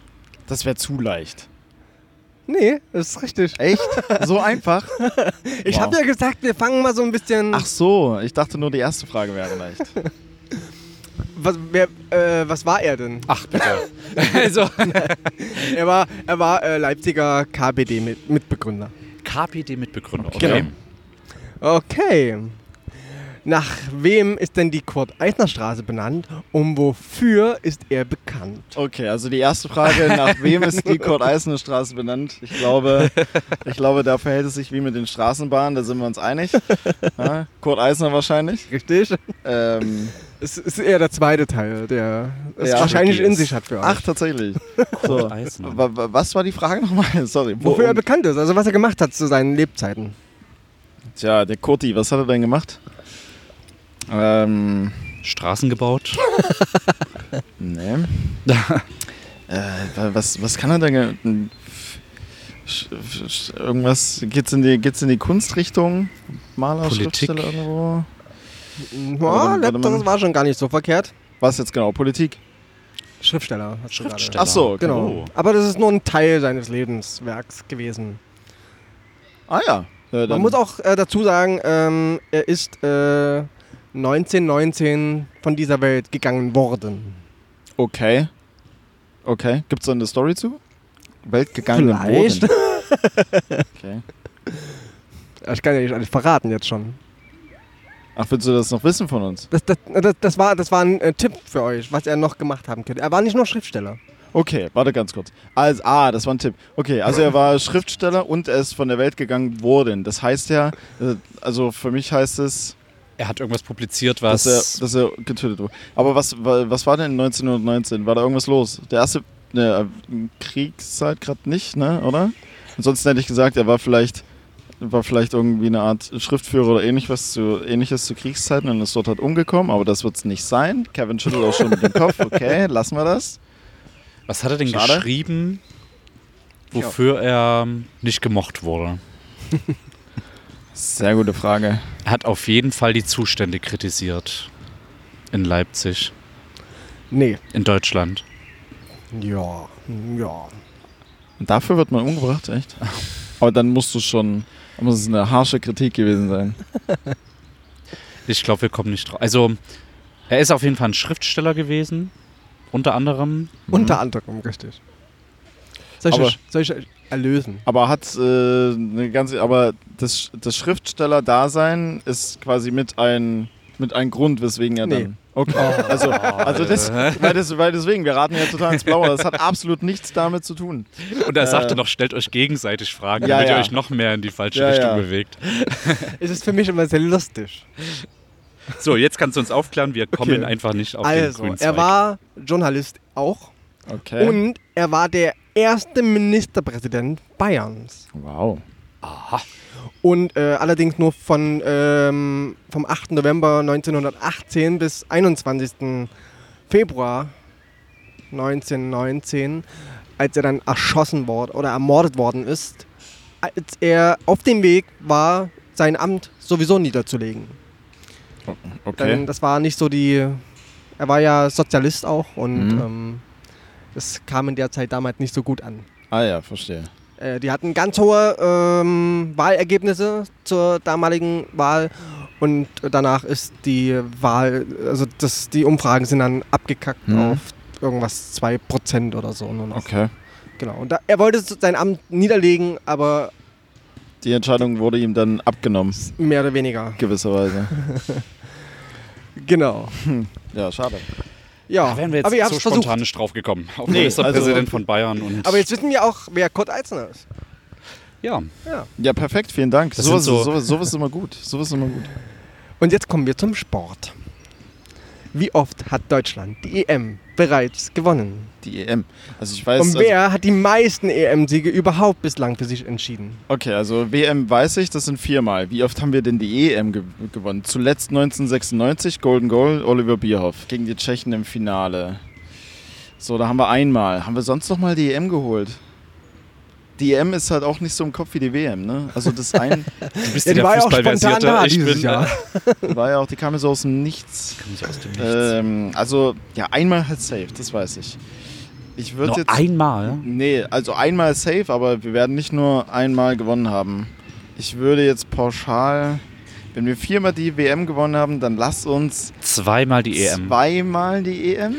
das wäre zu leicht. Nee, das ist richtig. Echt? So einfach? Ich Wow. habe ja gesagt, wir fangen mal so ein bisschen. Ach so, ich dachte nur, die erste Frage wäre leicht. Was, wer, äh, was war er denn? Ach, bitte. also, Er war, er war äh, Leipziger KPD-Mitbegründer. KPD-Mitbegründer. Genau. Okay. Nach wem ist denn die Kurt-Eisner-Straße benannt und wofür ist er bekannt? Okay, also die erste Frage, nach wem ist die Kurt-Eisner-Straße benannt? Ich glaube, ich glaube, da verhält es sich wie mit den Straßenbahnen, da sind wir uns einig. Ja, Kurt Eisner wahrscheinlich. Richtig? Ähm, Es ist eher der zweite Teil, der es Ja. wahrscheinlich in sich hat für euch. ach, tatsächlich. So. Eisner. Wa- wa- Was war die Frage nochmal? Sorry. wo- wofür er bekannt ist, also was er gemacht hat zu seinen Lebzeiten. Tja, der Kurti, was hat er denn gemacht? Ähm, Straßen gebaut. nee. äh, wa- was, was kann er denn? sch- Irgendwas, geht's in die, geht's in die Kunstrichtung? Maler, Politik. Schriftsteller irgendwo? Ja, warte letzteres mal. war schon gar nicht so verkehrt. Was jetzt genau? Politik? Schriftsteller. Schriftsteller. Ach so, okay. Genau. Oh. Aber das ist nur ein Teil seines Lebenswerks gewesen. Ah ja. Äh, Man muss auch äh, dazu sagen, ähm, er ist äh, 1919 von dieser Welt gegangen worden. Okay. Okay. Gibt's da eine Story zu? Weltgegangen Vielleicht. Boden. Okay. Ich kann ja nicht alles verraten jetzt schon. Ach, willst du das noch wissen von uns? Das, das, das, das, war, das war ein äh, Tipp für euch, was er noch gemacht haben könnte. Er war nicht nur Schriftsteller. Okay, warte ganz kurz. Also, ah, das war ein Tipp. Okay, also er war Schriftsteller und er ist von der Welt gegangen worden. Das heißt ja, äh, also für mich heißt es, Er hat irgendwas publiziert, was. dass er, dass er getötet wurde. Aber was, wa- was war denn 1919? War da irgendwas los? Der erste ne, Kriegszeit gerade nicht, ne, oder? Ansonsten hätte ich gesagt, er war vielleicht, war vielleicht irgendwie eine Art Schriftführer oder ähnlich was zu, ähnliches zu Kriegszeiten und ist dort halt umgekommen, aber das wird es nicht sein. Kevin schüttelt auch schon mit dem Kopf. Okay, lassen wir das. was hat er denn Schade. geschrieben, wofür er nicht gemocht wurde? Sehr gute Frage. Er hat auf jeden Fall die Zustände kritisiert. In Leipzig, Nee. in Deutschland. Ja. Ja. Und dafür wird man umgebracht, echt? Aber dann musst du schon, muss es eine harsche Kritik gewesen sein. Ich glaube, wir kommen nicht drauf. Also, er ist auf jeden Fall ein Schriftsteller gewesen. Unter anderem. Unter anderem, richtig. Soll ich, soll ich euch erlösen? Aber hat äh, eine ganze, aber das, das Schriftsteller-Dasein ist quasi mit ein, mit ein Grund, weswegen er Nee. dann. Okay. Also, also das, weil, das, weil deswegen, wir raten ja total ins Blaue. Das hat absolut nichts damit zu tun. Und er sagte Äh, noch, stellt euch gegenseitig Fragen, Ja, damit ja. ihr euch noch mehr in die falsche Ja, Richtung ja. bewegt. Es ist für mich immer sehr lustig. So, jetzt kannst du uns aufklären, wir kommen Okay. einfach nicht auf den Also, er war Journalist auch. Okay. Und er war der erste Ministerpräsident Bayerns. wow. Aha. Und äh, allerdings nur von, ähm, vom 8. November 1918 bis 21. Februar 1919, als er dann erschossen worden oder ermordet worden ist, als er auf dem Weg war, sein Amt sowieso niederzulegen. Okay. Denn das war nicht so die. Er war ja Sozialist auch und Mhm. ähm, das kam in der Zeit damals nicht so gut an. Ah ja, verstehe. Äh, die hatten ganz hohe ähm, Wahlergebnisse zur damaligen Wahl und danach ist die Wahl, also das, die Umfragen sind dann abgekackt Mhm. auf irgendwas 2% oder so nur noch. Okay. Genau. Und da, er wollte sein Amt niederlegen, aber Die Entscheidung wurde ihm dann abgenommen, mehr oder weniger. gewisserweise. Genau. Ja, schade. Ja, Da wären wir jetzt aber ihr so versucht. spontan nicht drauf gekommen. Auf Nee, Ministerpräsident also- von Bayern und. Aber jetzt wissen wir auch, wer Kurt Eisner ist. ja, Ja, perfekt, vielen Dank. Das sind so- sowas, sowas ist immer gut. Sowas ist immer gut. Und jetzt kommen wir zum Sport. Wie oft hat Deutschland die EM bereits gewonnen? Die EM. Also ich weiß. Und wer hat die meisten EM-Siege überhaupt bislang für sich entschieden? Also, okay, also WM weiß ich, das sind viermal. Wie oft haben wir denn die EM ge gewonnen? Zuletzt 1996, Golden Goal, Oliver Bierhoff gegen die Tschechen im Finale. So, da haben wir einmal. Haben wir sonst noch mal die EM geholt? Die EM ist halt auch nicht so im Kopf wie die WM, ne? Also das ein du bist Ja, ja, die der war ja auch spontan Fußballversierte. da Ich dieses bin Jahr. war ja auch, die kam ja so aus dem Nichts. Äh, aus dem Nichts. Ähm, also, ja, einmal halt safe, das weiß ich. Ich würde jetzt. einmal. Nee, also einmal safe, aber wir werden nicht nur einmal gewonnen haben. Ich würde jetzt pauschal, wenn wir viermal die WM gewonnen haben, dann lass uns Zweimal die EM. zweimal die EM.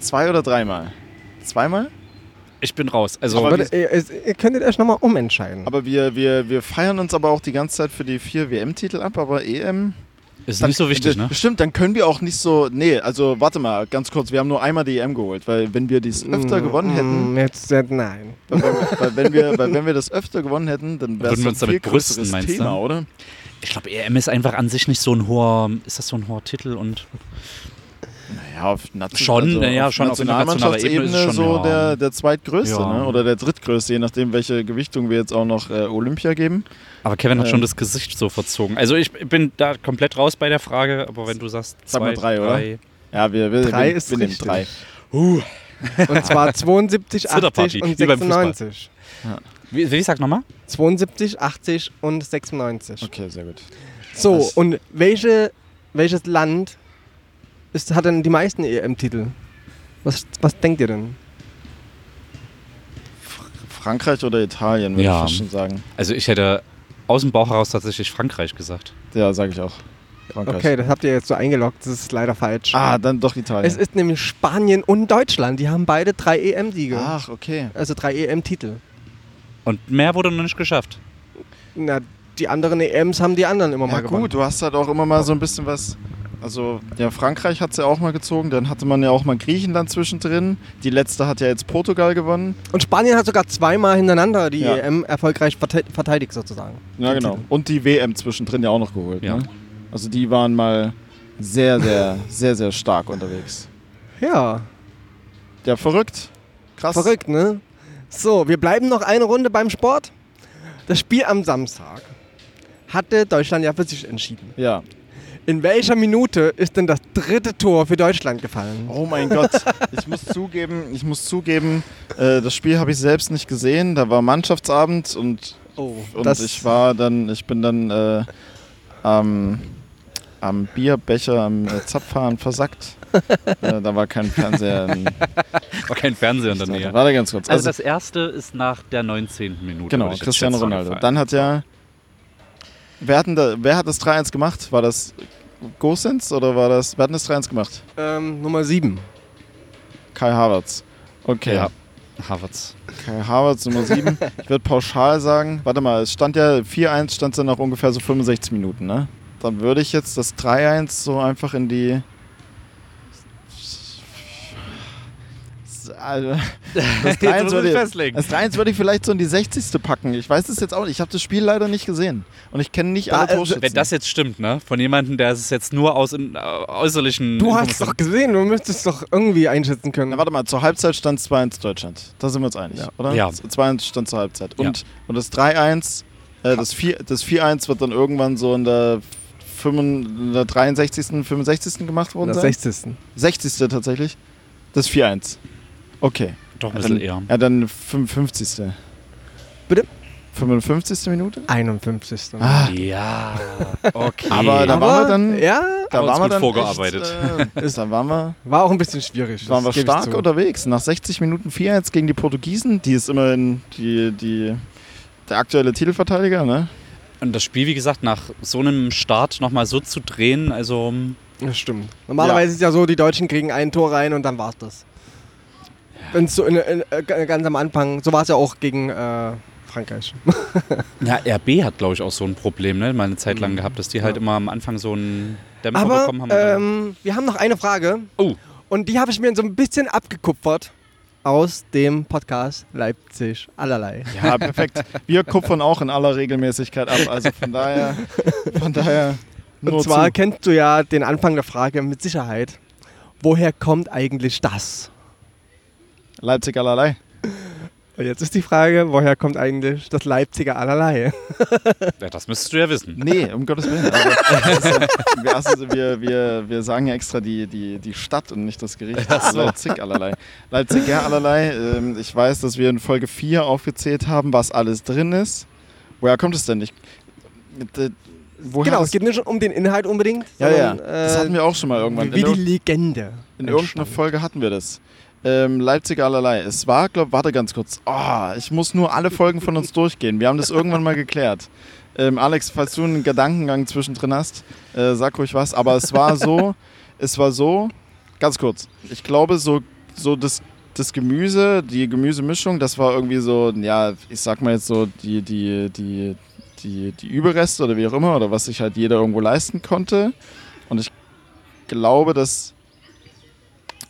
Zwei oder dreimal? Zweimal? Ich bin raus. Also, Aber Aber ihr, ihr ihr könntet euch nochmal umentscheiden. Aber wir, wir, wir feiern uns aber auch die ganze Zeit für die vier WM-Titel ab, aber EM. Ist Dann- nicht so wichtig, ne? Bestimmt, dann können wir auch nicht so. Nee, also warte mal, ganz kurz, wir haben nur einmal die EM geholt, weil wenn wir dies öfter Mm, gewonnen hätten, mm, Jetzt, äh, nein. weil, wenn- weil, wenn wir, weil wenn wir das öfter gewonnen hätten, dann wäre es Würden wir ein uns damit viel brüsten, größeres meinst du? Thema, oder? Ich glaube, EM ist einfach an sich nicht so ein hoher, ist das so ein hoher Titel und Naja, auf, Nation Schon, naja, schon auf es Nationalmannschaftsebene schon, so ja. der, der zweitgrößte, Ja. ne? oder der drittgrößte, je nachdem, welche Gewichtung wir jetzt auch noch äh, Olympia geben. Aber Kevin hat Ähm. schon das Gesicht so verzogen. Also ich bin da komplett raus bei der Frage, aber wenn du sagst Sag mal zwei, drei, oder? Ja, wir, wir, Drei wir, ist wir nehmen drei. Und zwar 72, Zitterparty, 80 und wie beim Fußball. 96. Wie, wie sag nochmal? 72, 80 und 96. Okay, sehr gut. So, Was- und welche, welches Land ist, hat denn die meisten EM-Titel? Was, was denkt ihr denn? Frankreich oder Italien, würde Ja. ich schon sagen. Also ich hätte aus dem Bauch heraus tatsächlich Frankreich gesagt. Ja, sage ich auch. Frankreich. Okay, das habt ihr jetzt so eingeloggt, das ist leider falsch. Ah, dann doch Italien. Es ist nämlich Spanien und Deutschland, die haben beide drei EM-Siege. Ach, okay. Also drei EM-Titel. Und mehr wurde noch nicht geschafft. Na, die anderen EMs haben die anderen immer Ja, mal gewonnen. gut, du hast halt auch immer mal so ein bisschen was. Also, ja, Frankreich hat es ja auch mal gezogen, dann hatte man ja auch mal Griechenland zwischendrin. Die letzte hat ja jetzt Portugal gewonnen. Und Spanien hat sogar zweimal hintereinander die Ja. EM erfolgreich verte- verteidigt sozusagen. Ja, genau. Und die WM zwischendrin ja auch noch geholt. Ja. Ne? Also, die waren mal sehr, sehr, sehr, sehr stark unterwegs. Ja, Ja, verrückt. Krass. verrückt, ne? So, wir bleiben noch eine Runde beim Sport. Das Spiel am Samstag hatte Deutschland ja für sich entschieden. Ja. In welcher Minute ist denn das dritte Tor für Deutschland gefallen? Oh mein Gott. Ich muss zugeben, ich muss zugeben, äh, das Spiel habe ich selbst nicht gesehen. Da war Mannschaftsabend und Oh, Und ich war dann, ich bin dann äh, am, am Bierbecher, am äh, Zapfhahn versackt. äh, da war kein Fernseher. in- War kein Fernseher in der Da Nähe. war der ganz kurz. Also Also, das erste ist nach der 19. Minute. genau, Cristiano Ronaldo. Dann hat ja. Wer, da, wer hat das 3-1 gemacht? War das Gosens oder war das. Wer hat denn das 3-1 gemacht? ähm, Nummer 7. Kai Havertz. Okay. Ja. Havertz. Kai Havertz Nummer 7. ich würde pauschal sagen, warte mal, es stand ja 4-1, stand dann nach ungefähr so 65 Minuten, ne? Dann würde ich jetzt das 3-1 so einfach in die. Also, das 3-1 würde, ich- festlegen. das 3-1 würde ich vielleicht so in die 60. packen. Ich weiß es jetzt auch nicht. Ich habe das Spiel leider nicht gesehen. Und ich kenne nicht alle Da, äh, Torschützen. Wenn das jetzt stimmt, ne? Von jemandem, der es jetzt nur aus in, äh, äußerlichen. Du hast es doch gesehen, du müsstest doch irgendwie einschätzen können. Na, warte mal, zur Halbzeit stand es 2-1 Deutschland. Da sind wir uns einig, Ja. oder? Ja. 2-1 stand zur Halbzeit. Ja. Und, und das 3-1, äh, das 4 das 4-1 wird dann irgendwann so in der, 65, in der 63., 65. gemacht worden das sein? 60. 60. tatsächlich. Das 4-1. Okay. Doch ein Ja, bisschen dann, eher. ja, dann 55. Bitte? 55. Minute? 51. Ah, Ja, okay. Aber da waren wir dann. Ja, Da waren wir gut dann vorgearbeitet. Echt, äh, da waren wir, war auch ein bisschen schwierig. waren wir stark unterwegs. Nach 60 Minuten 4-1 gegen die Portugiesen, die ist immerhin die, die, der aktuelle Titelverteidiger, ne? Und das Spiel, wie gesagt, nach so einem Start nochmal so zu drehen, also Das stimmt. Normalerweise ist es ja so, die Deutschen kriegen ein Tor rein und dann war's das. Wenn so in, in, äh, ganz am Anfang, so war es ja auch gegen äh, Frankreich. Ja, RB hat, glaube ich, auch so ein Problem, ne? Mal eine Zeit lang gehabt, dass die halt Ja. immer am Anfang so einen Dämpfer Aber bekommen haben. ähm, wir haben noch eine Frage. Oh. Und die habe ich mir so ein bisschen abgekupfert aus dem Podcast Leipzig allerlei. Ja, perfekt. Wir kupfern auch in aller Regelmäßigkeit ab. Also von daher, von daher nur Und zwar zu. kennst du ja den Anfang der Frage mit Sicherheit. Woher kommt eigentlich das? Leipzig allerlei. Und jetzt ist die Frage, woher kommt eigentlich das Leipziger allerlei? ja, das müsstest du ja wissen. Nee, um Gottes Willen. Also, das ist ja, wir, also, wir, wir, wir sagen ja extra die, die, die Stadt und nicht das Gericht. Leipzig allerlei. Leipzig ja allerlei. Ähm, ich weiß, dass wir in Folge 4 aufgezählt haben, was alles drin ist. Woher kommt es denn? Ich, äh, woher genau, das, es geht nicht um den Inhalt unbedingt, ja, ja. sondern Das hatten äh, wir auch schon mal irgendwann. wie, die Legende. In irgendeiner. Folge hatten wir das. Ähm, Leipzig allerlei. Es war, glaube warte ganz kurz. Oh, ich muss nur alle Folgen von uns durchgehen. Wir haben das irgendwann mal geklärt. Ähm, Alex, falls du einen Gedankengang zwischendrin hast, äh, sag ruhig was. Aber es war so, es war so, ganz kurz. Ich glaube, so, so das, das Gemüse, die Gemüsemischung, das war irgendwie so, ja, ich sag mal jetzt so, die, die, die, die, die Überreste oder wie auch immer, oder was sich halt jeder irgendwo leisten konnte. Und ich glaube, dass.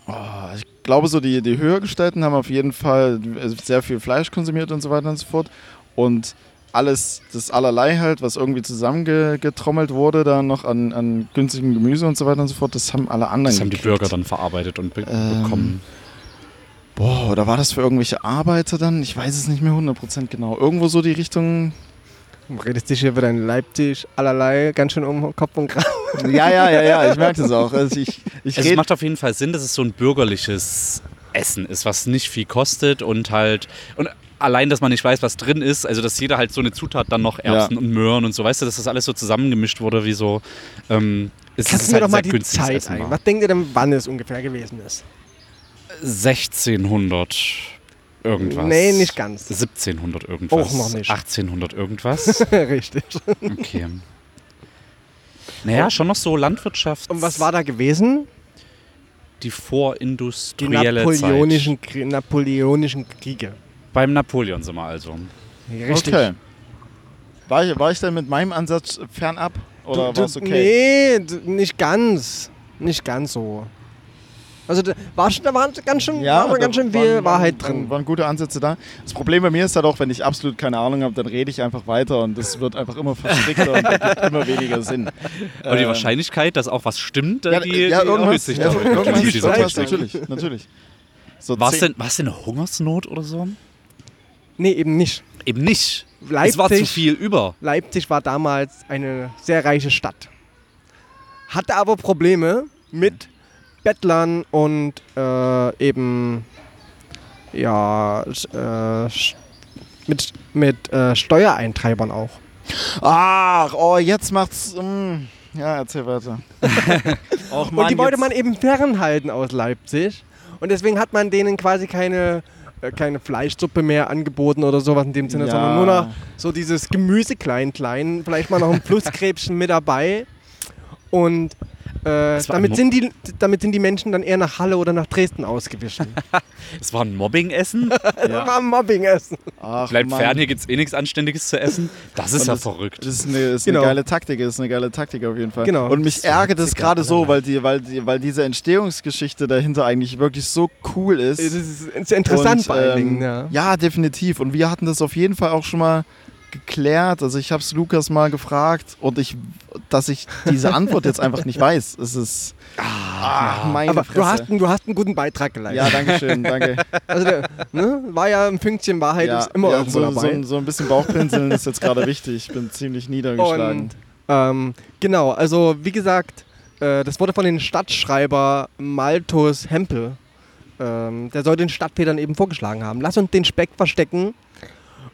Oh, ich glaube, so die, die Höhergestellten haben auf jeden Fall sehr viel Fleisch konsumiert und so weiter und so fort. Und alles, das allerlei halt, was irgendwie zusammengetrommelt wurde, da noch an, an günstigem Gemüse und so weiter und so fort, das haben alle anderen Das haben die. Bürger dann verarbeitet und be Ähm, bekommen. Boah, oder war das für irgendwelche Arbeiter dann? Ich weiß es nicht mehr 100% genau. Irgendwo so die Richtung. Du redest dich hier wieder in Leipzig allerlei ganz schön um Kopf und Kragen. Ja, ja, ja, ja, ich merke das auch. Also ich ich es macht auf jeden Fall Sinn, dass es so ein bürgerliches Essen ist, was nicht viel kostet und halt. Und allein, dass man nicht weiß, was drin ist, also dass jeder halt so eine Zutat dann noch Erbsen Ja. und Möhren und so, weißt du, dass das alles so zusammengemischt wurde, wie so. Ähm, es Kannst ist du mir halt doch mal die Zeit ein? war. Was denkt ihr denn, wann es ungefähr gewesen ist? 1600 irgendwas. Nee, nicht ganz. 1700 irgendwas. Auch noch nicht. 1800 irgendwas. Richtig. Okay. Naja, schon noch so Landwirtschaft. Und was war da gewesen? die Die vorindustrielle napoleonischen, Zeit? Krie- napoleonischen Kriege. Beim Napoleon sind wir also. Richtig. Okay. War ich, war ich denn mit meinem Ansatz fernab? Oder war es du- okay? Nee, nicht ganz. Nicht ganz so. Also da war, schon, da war ganz schön, war aber da ganz schön viel waren- Wahrheit waren, drin. Waren gute Ansätze da. Das Problem bei mir ist halt auch, wenn ich absolut keine Ahnung habe, dann rede ich einfach weiter und das wird einfach immer verstrickter und ergibt immer weniger Sinn. Aber die Ähm, Wahrscheinlichkeit, dass auch was stimmt, äh, ja, die, ja, die irgendwas, erhöht sich ja, damit. irgendwas, natürlich, natürlich. So War es denn, war's denn eine Hungersnot oder so? Nee, eben nicht. Eben nicht. Leipzig, Es war zu viel über. Leipzig war damals eine sehr reiche Stadt. Hatte aber Probleme mit Bettlern und äh, eben ja äh, mit, mit äh, Steuereintreibern auch. Ach, oh, jetzt macht's. mm, ja, erzähl weiter. Och, und die wollte man eben fernhalten aus Leipzig. Und deswegen hat man denen quasi keine, äh, keine Fleischsuppe mehr angeboten oder sowas in dem Sinne, Ja. sondern nur noch so dieses Gemüse klein klein, vielleicht mal noch ein Flusskrebschen mit dabei. Und äh, damit, sind die, damit sind die Menschen dann eher nach Halle oder nach Dresden ausgewichen. Es war ein Mobbing-Essen. Das war Mobbing-Essen. Ach, Bleibt Mann. fern, hier gibt es eh nichts Anständiges zu essen. Das ist Und ja das- verrückt. Das ist, eine, ist Genau. eine geile Taktik, das ist eine geile Taktik auf jeden Fall. Genau. Und mich ärgert es gerade so, weil, die, weil, die, weil diese Entstehungsgeschichte dahinter eigentlich wirklich so cool ist. Das ist, ist interessant Und, vor allen ähm, Dingen. Ja. Ja, definitiv. Und wir hatten das auf jeden Fall auch schon mal geklärt. Also ich habe es Lukas mal gefragt und ich, dass ich diese Antwort jetzt einfach nicht weiß. Es ist. Ah, meine Aber Fresse. du hast, einen- du hast einen guten Beitrag geleistet. ja, danke schön, danke. Also der, ne, war ja ein Fünkchen Wahrheit, ja, ist immer ja, irgendwo so, dabei. so, ein- so ein bisschen Bauchpinseln ist jetzt gerade wichtig. Ich bin ziemlich niedergeschlagen. Und ähm, genau, also wie gesagt, äh, das wurde von den Stadtschreiber Malthus Hempel. Ähm, der soll den Stadtvätern eben vorgeschlagen haben. Lass uns den Speck verstecken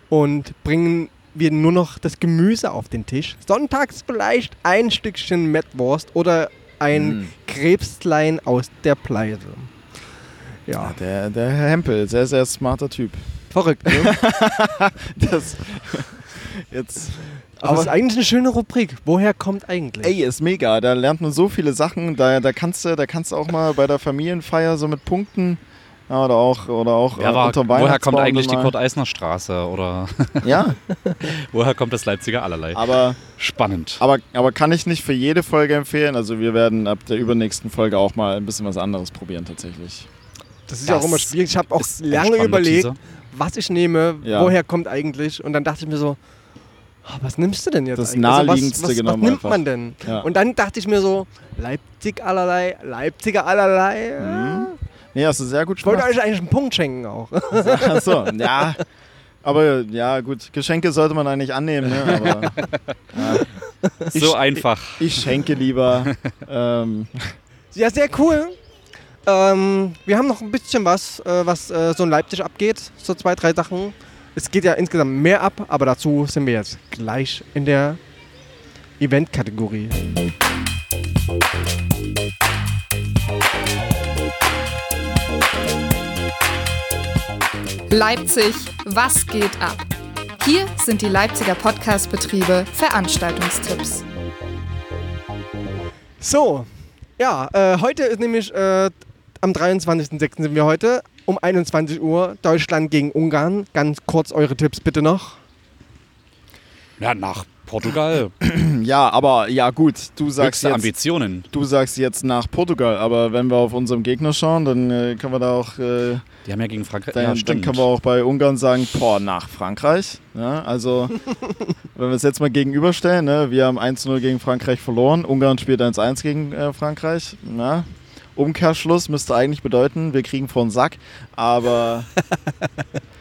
und bringen wir nur noch das Gemüse auf den Tisch. Sonntags vielleicht ein Stückchen Mettwurst oder ein Mm. Krebslein aus der Pleise. Ja, Ja, der, der Herr Hempel, sehr, sehr smarter Typ. verrückt. Ne? Das. Jetzt. Aber es ist eigentlich eine schöne Rubrik. Woher kommt eigentlich? Ey, ist mega. Da lernt man so viele Sachen. Da, da, kannst, du, da kannst du auch mal bei der Familienfeier so mit Punkten. Ja, oder auch, oder auch Ja, äh, aber unter woher kommt eigentlich die. Kurt-Eisner-Straße? Oder Ja, woher kommt das Leipziger Allerlei? aber, Spannend. aber, aber kann ich nicht für jede Folge empfehlen. Also wir werden ab der übernächsten Folge auch mal ein bisschen was anderes probieren tatsächlich. Das ist ja auch immer schwierig. Ich habe auch lange überlegt, Teaser. was ich nehme, Ja. woher kommt eigentlich. Und dann dachte ich mir so, ah, was nimmst du denn jetzt? Das eigentlich? Also Naheliegendste was, was, genommen Was nimmt einfach. man denn? Ja. Und dann dachte ich mir so, Leipzig allerlei, Leipziger allerlei. ja. Nee, hast du sehr gut Ich wollte gemacht. euch eigentlich einen Punkt schenken auch. Achso, ja. Aber ja, gut, Geschenke sollte man eigentlich annehmen, ne? Aber ja. So einfach. ich schenke lieber. ähm, ja, sehr cool. Ähm, wir haben noch ein bisschen was, äh, was äh, so in Leipzig abgeht. So zwei, drei Sachen. Es geht ja insgesamt mehr ab, aber dazu sind wir jetzt gleich in der Event-Kategorie. Leipzig, was geht ab? Hier sind die Leipziger Podcast-Betriebe Veranstaltungstipps. So, ja, äh, heute ist nämlich äh, am 23.06. sind wir heute um 21 Uhr Deutschland gegen Ungarn. Ganz kurz eure Tipps bitte noch. Ja, nach Portugal. Ja, aber ja gut, du sagst Höchste jetzt, Ambitionen. du sagst jetzt nach Portugal, aber wenn wir auf unserem Gegner schauen, dann äh, können wir da auch, äh, Die haben ja gegen Frankreich. dann, ja, dann können wir auch bei Ungarn sagen, boah, nach Frankreich. Ja, also wenn wir es jetzt mal gegenüberstellen, ne, wir haben 1-0 gegen Frankreich verloren, Ungarn spielt 1-1 gegen äh, Frankreich. Na, Umkehrschluss müsste eigentlich bedeuten, wir kriegen vor den Sack, aber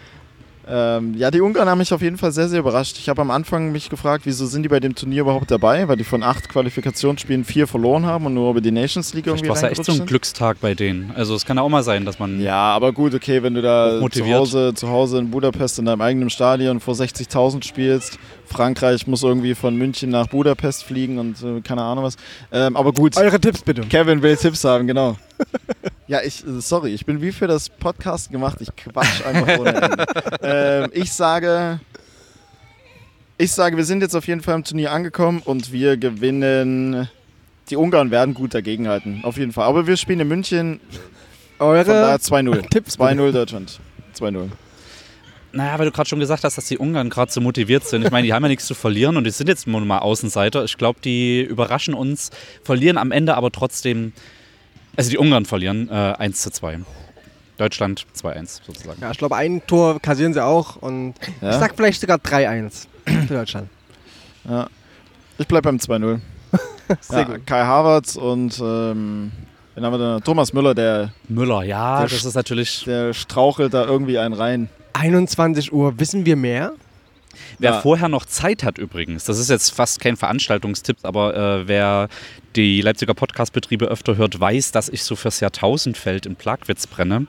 ähm, ja, die Ungarn haben mich auf jeden Fall sehr, sehr überrascht. Ich habe am Anfang mich gefragt, wieso sind die bei dem Turnier überhaupt dabei, weil die von acht Qualifikationsspielen vier verloren haben und nur über die Nations League Vielleicht irgendwie war es echt so ein. Glückstag bei denen. Also es kann ja auch mal sein, dass man. Ja, aber gut, okay, wenn du da zu. Hause, zu Hause in Budapest in deinem eigenen Stadion vor 60.000 spielst, Frankreich muss irgendwie von München nach Budapest fliegen und äh, keine Ahnung was. Ähm, aber gut, Eure Tipps bitte. Kevin will Tipps haben, genau. ja, ich, äh, sorry, ich bin wie für das Podcast gemacht, ich quatsch einfach ohne Ende. ähm, ich sage, ich sage, wir sind jetzt auf jeden Fall im Turnier angekommen und wir gewinnen. Die Ungarn werden gut dagegenhalten, auf jeden Fall. Aber wir spielen in München, von daher Eure 2-0. Tipps bitte. 2-0 Deutschland. 2-0. Naja, weil du gerade schon gesagt hast, dass die Ungarn gerade so motiviert sind. Ich meine, die haben ja nichts zu verlieren und die sind jetzt nun mal Außenseiter. Ich glaube, die überraschen uns, verlieren am Ende aber trotzdem. Also die Ungarn verlieren äh, 1 zu 2. Deutschland 2-1 sozusagen. Ja, ich glaube, ein Tor kassieren sie auch und Ja? ich sag vielleicht sogar 3-1 für Deutschland. ja. Ich bleib beim 2-0. Sehr ja, gut. Kai Havertz und ähm, wen haben wir da? Thomas Müller, der, Müller, ja, Der das ist natürlich. der strauchelt da irgendwie einen rein. 21 Uhr, wissen wir mehr? Wer Ja. vorher noch Zeit hat übrigens, das ist jetzt fast kein Veranstaltungstipp, aber äh, wer die Leipziger Podcastbetriebe öfter hört, weiß, dass ich so fürs Jahrtausendfeld in Plagwitz brenne.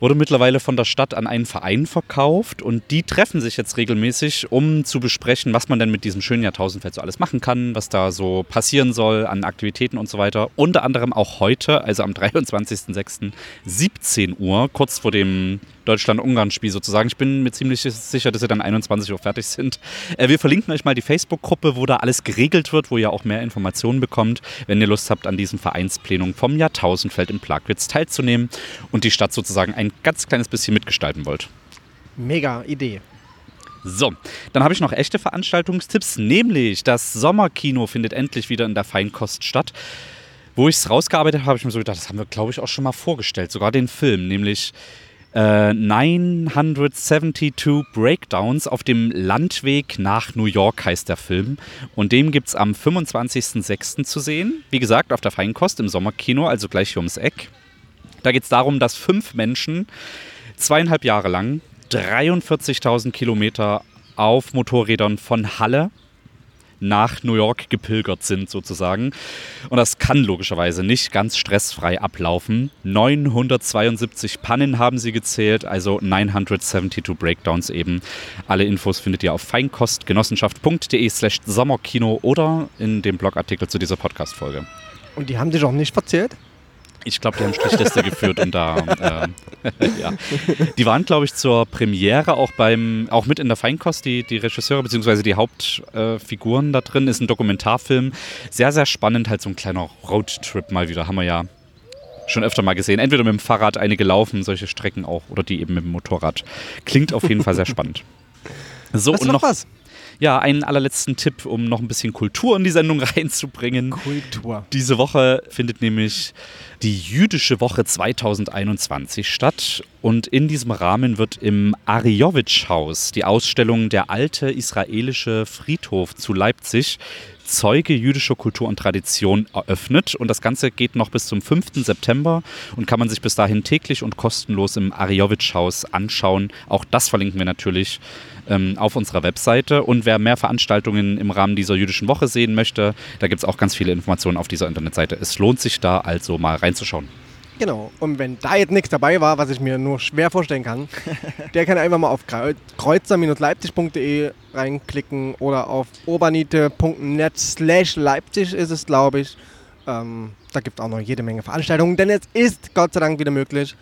Wurde mittlerweile von der Stadt an einen Verein verkauft und die treffen sich jetzt regelmäßig, um zu besprechen, was man denn mit diesem schönen Jahrtausendfeld so alles machen kann, was da so passieren soll an Aktivitäten und so weiter. Unter anderem auch heute, also am 23.06. 17 Uhr, kurz vor dem Deutschland-Ungarn-Spiel sozusagen. Ich bin mir ziemlich sicher, dass sie dann 21 Uhr fertig sind. Äh, wir verlinken euch mal die Facebook-Gruppe, wo da alles geregelt wird, wo ihr auch mehr Informationen bekommt, wenn ihr Lust habt, an diesem Vereinsplenum vom Jahrtausendfeld in Plagwitz teilzunehmen und die Stadt sozusagen ein ganz kleines bisschen mitgestalten wollt. Mega Idee. So, dann habe ich noch echte Veranstaltungstipps, nämlich das Sommerkino findet endlich wieder in der Feinkost statt. Wo ich es rausgearbeitet habe, habe ich mir so gedacht, das haben wir, glaube ich, auch schon mal vorgestellt, sogar den Film, nämlich äh, 972 Breakdowns auf dem Landweg nach New York heißt der Film. Und den gibt es am 25.06. zu sehen. Wie gesagt, auf der Feinkost im Sommerkino, also gleich hier ums Eck. Da geht es darum, dass fünf Menschen zweieinhalb Jahre lang 43.000 Kilometer auf Motorrädern von Halle nach New York gepilgert sind sozusagen. Und das kann logischerweise nicht ganz stressfrei ablaufen. 972 Pannen haben sie gezählt, also 972 Breakdowns eben. Alle Infos findet ihr auf feinkostgenossenschaft.de slash Sommerkino oder in dem Blogartikel zu dieser Podcast-Folge. Und die haben sich auch nicht verzählt? Ich glaube, die haben Strichliste geführt und da, äh, ja. Die waren, glaube ich, zur Premiere auch beim, auch mit in der Feinkost, die, die Regisseure bzw. die Hauptfiguren äh, da drin, ist ein Dokumentarfilm. Sehr, sehr spannend, halt so ein kleiner Roadtrip mal wieder, haben wir ja schon öfter mal gesehen. Entweder mit dem Fahrrad, einige laufen, solche Strecken auch, oder die eben mit dem Motorrad. Klingt auf jeden Fall sehr spannend. So, du und noch, was? Ja, einen allerletzten Tipp, um noch ein bisschen Kultur in die Sendung reinzubringen. Kultur. Diese Woche findet nämlich die Jüdische Woche 2021 statt und in diesem Rahmen wird im Arjowitsch-Haus die Ausstellung Der alte israelische Friedhof zu Leipzig Zeuge jüdischer Kultur und Tradition eröffnet und das Ganze geht noch bis zum 5. September und kann man sich bis dahin täglich und kostenlos im Arjowitsch-Haus anschauen. Auch das verlinken wir natürlich ähm, auf unserer Webseite und wer mehr Veranstaltungen im Rahmen dieser jüdischen Woche sehen möchte, da gibt es auch ganz viele Informationen auf dieser Internetseite. Es lohnt sich da also mal reinzuschauen. Genau. Und wenn da jetzt nichts dabei war, was ich mir nur schwer vorstellen kann, der kann einfach mal auf kreu- kreuzer-leipzig.de reinklicken oder auf urbanite.net slash Leipzig ist es, glaube ich. Ähm, da gibt es auch noch jede Menge Veranstaltungen, denn es ist Gott sei Dank wieder möglich.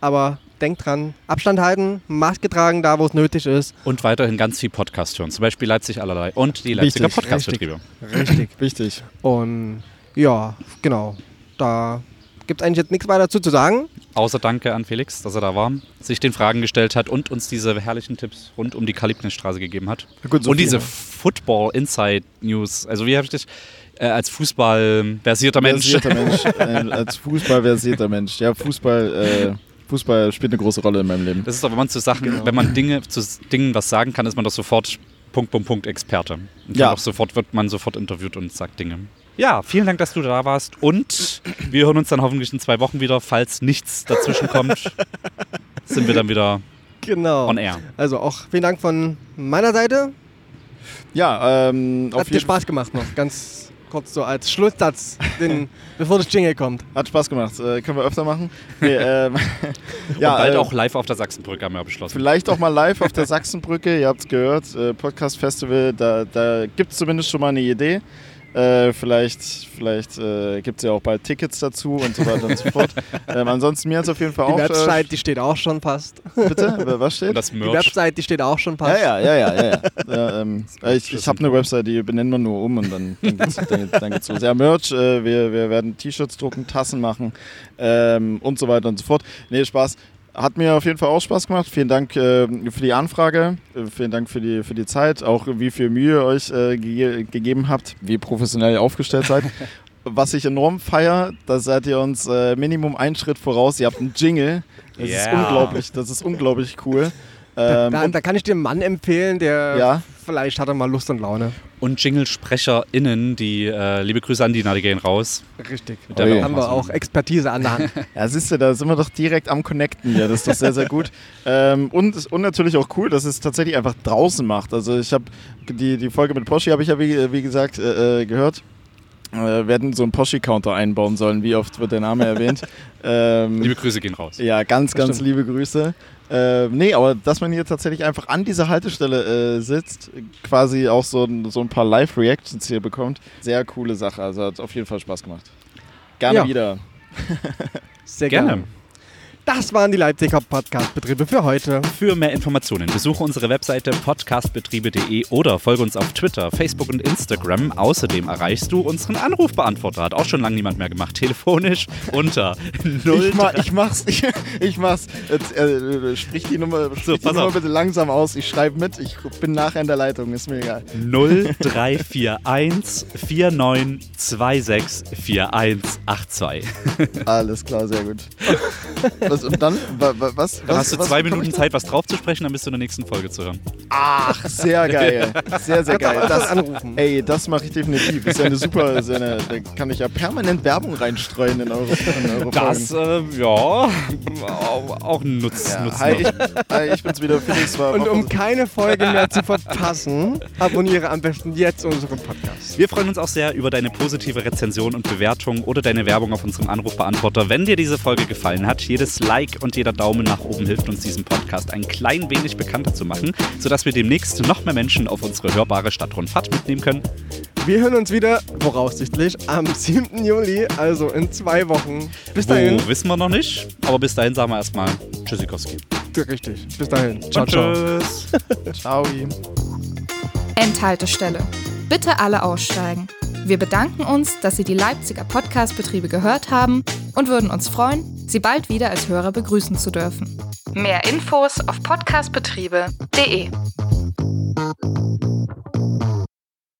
Aber denkt dran, Abstand halten, Maske tragen, da wo es nötig ist. Und weiterhin ganz viel Podcast hören, zum Beispiel Leipzig allerlei und die Leipziger Richtig, Podcastbetriebe. Richtig. Wichtig. Und ja, genau. Da gibt es eigentlich jetzt nichts weiter dazu zu sagen. Außer Danke an Felix, dass er da war, sich den Fragen gestellt hat und uns diese herrlichen Tipps rund um die Kalibnerstraße gegeben hat. Gut, so und diese? Football Inside News. Also wie habe ich dich äh, als Fußball versierter Mensch? Versierter Mensch. äh, als Fußball versierter Mensch. Ja, Fußball, äh, Fußball spielt eine große Rolle in meinem Leben. Das ist doch, wenn man zu Sachen, Genau. wenn man Dinge zu Dingen was sagen kann, ist man doch sofort Punkt, Punkt, Punkt Experte. Und Ja. ja. Auch sofort wird man sofort interviewt und sagt Dinge. Ja, vielen Dank, dass du da warst. Und wir hören uns dann hoffentlich in zwei Wochen wieder. Falls nichts dazwischen kommt, sind wir dann wieder Genau. on air. Also auch vielen Dank von meiner Seite. Ja, ähm, auf Hat dir Spaß gemacht noch. Ganz kurz so als Schlusssatz, den, bevor das Jingle kommt. Hat Spaß gemacht. Äh, können wir öfter machen. Nee, ähm, ja, und bald äh, auch live auf der Sachsenbrücke haben wir beschlossen. Vielleicht auch mal live auf der Sachsenbrücke. Ihr habt es gehört, äh, Podcast Festival, da, da gibt es zumindest schon mal eine Idee. Äh, vielleicht vielleicht äh, gibt es ja auch bald Tickets dazu und so weiter und so fort. Ähm, ansonsten mir hat es auf jeden Fall Die auch. Website, die steht auch schon fast. Äh, bitte? Was steht? Das Die Merch. Website, die steht auch schon Ja, fast. ja, ja, ja, ja. ja. ja ähm, äh, ich ich habe eine Website, die benennen wir nur um und dann, dann geht's, dann, dann geht's los. Ja, Merch, äh, wir, wir werden T-Shirts drucken, Tassen machen ähm, und so weiter und so fort. Nee, Spaß. Hat mir auf jeden Fall auch Spaß gemacht. Vielen Dank äh, für die Anfrage, äh, vielen Dank für die, für die Zeit, auch wie viel Mühe ihr euch äh, ge gegeben habt, wie professionell ihr aufgestellt seid. Was ich enorm feier, da seid ihr uns äh, Minimum einen Schritt voraus. Ihr habt einen Jingle. Das ist Yeah. unglaublich, das ist unglaublich cool. Da, Ähm, da, und, da kann ich dir einen Mann empfehlen, der Ja. Vielleicht hat er mal Lust und Laune. Und Jingle-SprecherInnen, die äh, liebe Grüße an Dina, die gehen raus. Richtig. Mit der Oh wir haben wir auch Expertise an der Hand. Ja, siehst du, da sind wir doch direkt am Connecten hier. Das ist doch sehr, sehr gut. Ähm, und, und natürlich auch cool, dass es tatsächlich einfach draußen macht. Also ich habe die, die Folge mit Poschi habe ich ja wie, wie gesagt äh, äh, gehört. Äh, werden so einen Poschi-Counter einbauen sollen. Wie oft wird der Name erwähnt? Ähm, Liebe Grüße gehen raus. ja, ganz, ganz liebe Grüße. Äh, nee, aber dass man hier tatsächlich einfach an dieser Haltestelle äh, sitzt, quasi auch so, ein- so ein paar Live-Reactions hier bekommt, sehr coole Sache. Also hat auf jeden Fall Spaß gemacht. Gerne Ja. wieder. Sehr Gerne. gerne. Das waren die Leipziger Podcast-Betriebe für heute. Für mehr Informationen besuche unsere Webseite podcastbetriebe.de oder folge uns auf Twitter, Facebook und Instagram. Außerdem erreichst du unseren Anrufbeantworter. Hat auch schon lange niemand mehr gemacht. Telefonisch unter 0. Ich, ma, ich mach's. Ich, ich mach's. Jetzt, äh, sprich die Nummer, sprich die pass Nummer bitte langsam aus. Ich schreibe mit. Ich bin nachher in der Leitung. Ist mir egal. 0341 4926 4182. Alles klar, sehr gut. Was, und dann? Wa- wa- Was? Dann was, hast du was zwei Minuten Zeit, was drauf zu sprechen, dann bist du in der nächsten Folge zu hören. Ach, sehr geil. Sehr, sehr geil. Das Das, anrufen. ey, das mache ich definitiv. Ist ja eine super, ist ja eine, da kann ich ja permanent Werbung reinstreuen in eure, in eure Das, Folgen. äh, ja, auch, auch ein Nutz. Ja, Nutz hi, ich, hi, ich bin's wieder, Felix. War, Und um keine Folge mehr zu verpassen, abonniere am besten jetzt unseren Podcast. Wir freuen uns auch sehr über deine positive Rezension und Bewertung oder deine Werbung auf unserem Anrufbeantworter. Wenn dir diese Folge gefallen hat, jedes Like und jeder Daumen nach oben hilft uns, diesen Podcast ein klein wenig bekannter zu machen, sodass wir demnächst noch mehr Menschen auf unsere hörbare Stadtrundfahrt mitnehmen können. Wir hören uns wieder, voraussichtlich, am 7. Juli, also in zwei Wochen. Bis dahin. Wo wissen wir noch nicht, aber bis dahin sagen wir erstmal Tschüssikowski. Richtig. Bis dahin. Ciao, Und ciao. Tschüss. Ciao. Endhaltestelle. Bitte alle aussteigen. Wir bedanken uns, dass Sie die Leipziger Podcast-Betriebe gehört haben und würden uns freuen, Sie bald wieder als Hörer begrüßen zu dürfen. Mehr Infos auf podcastbetriebe.de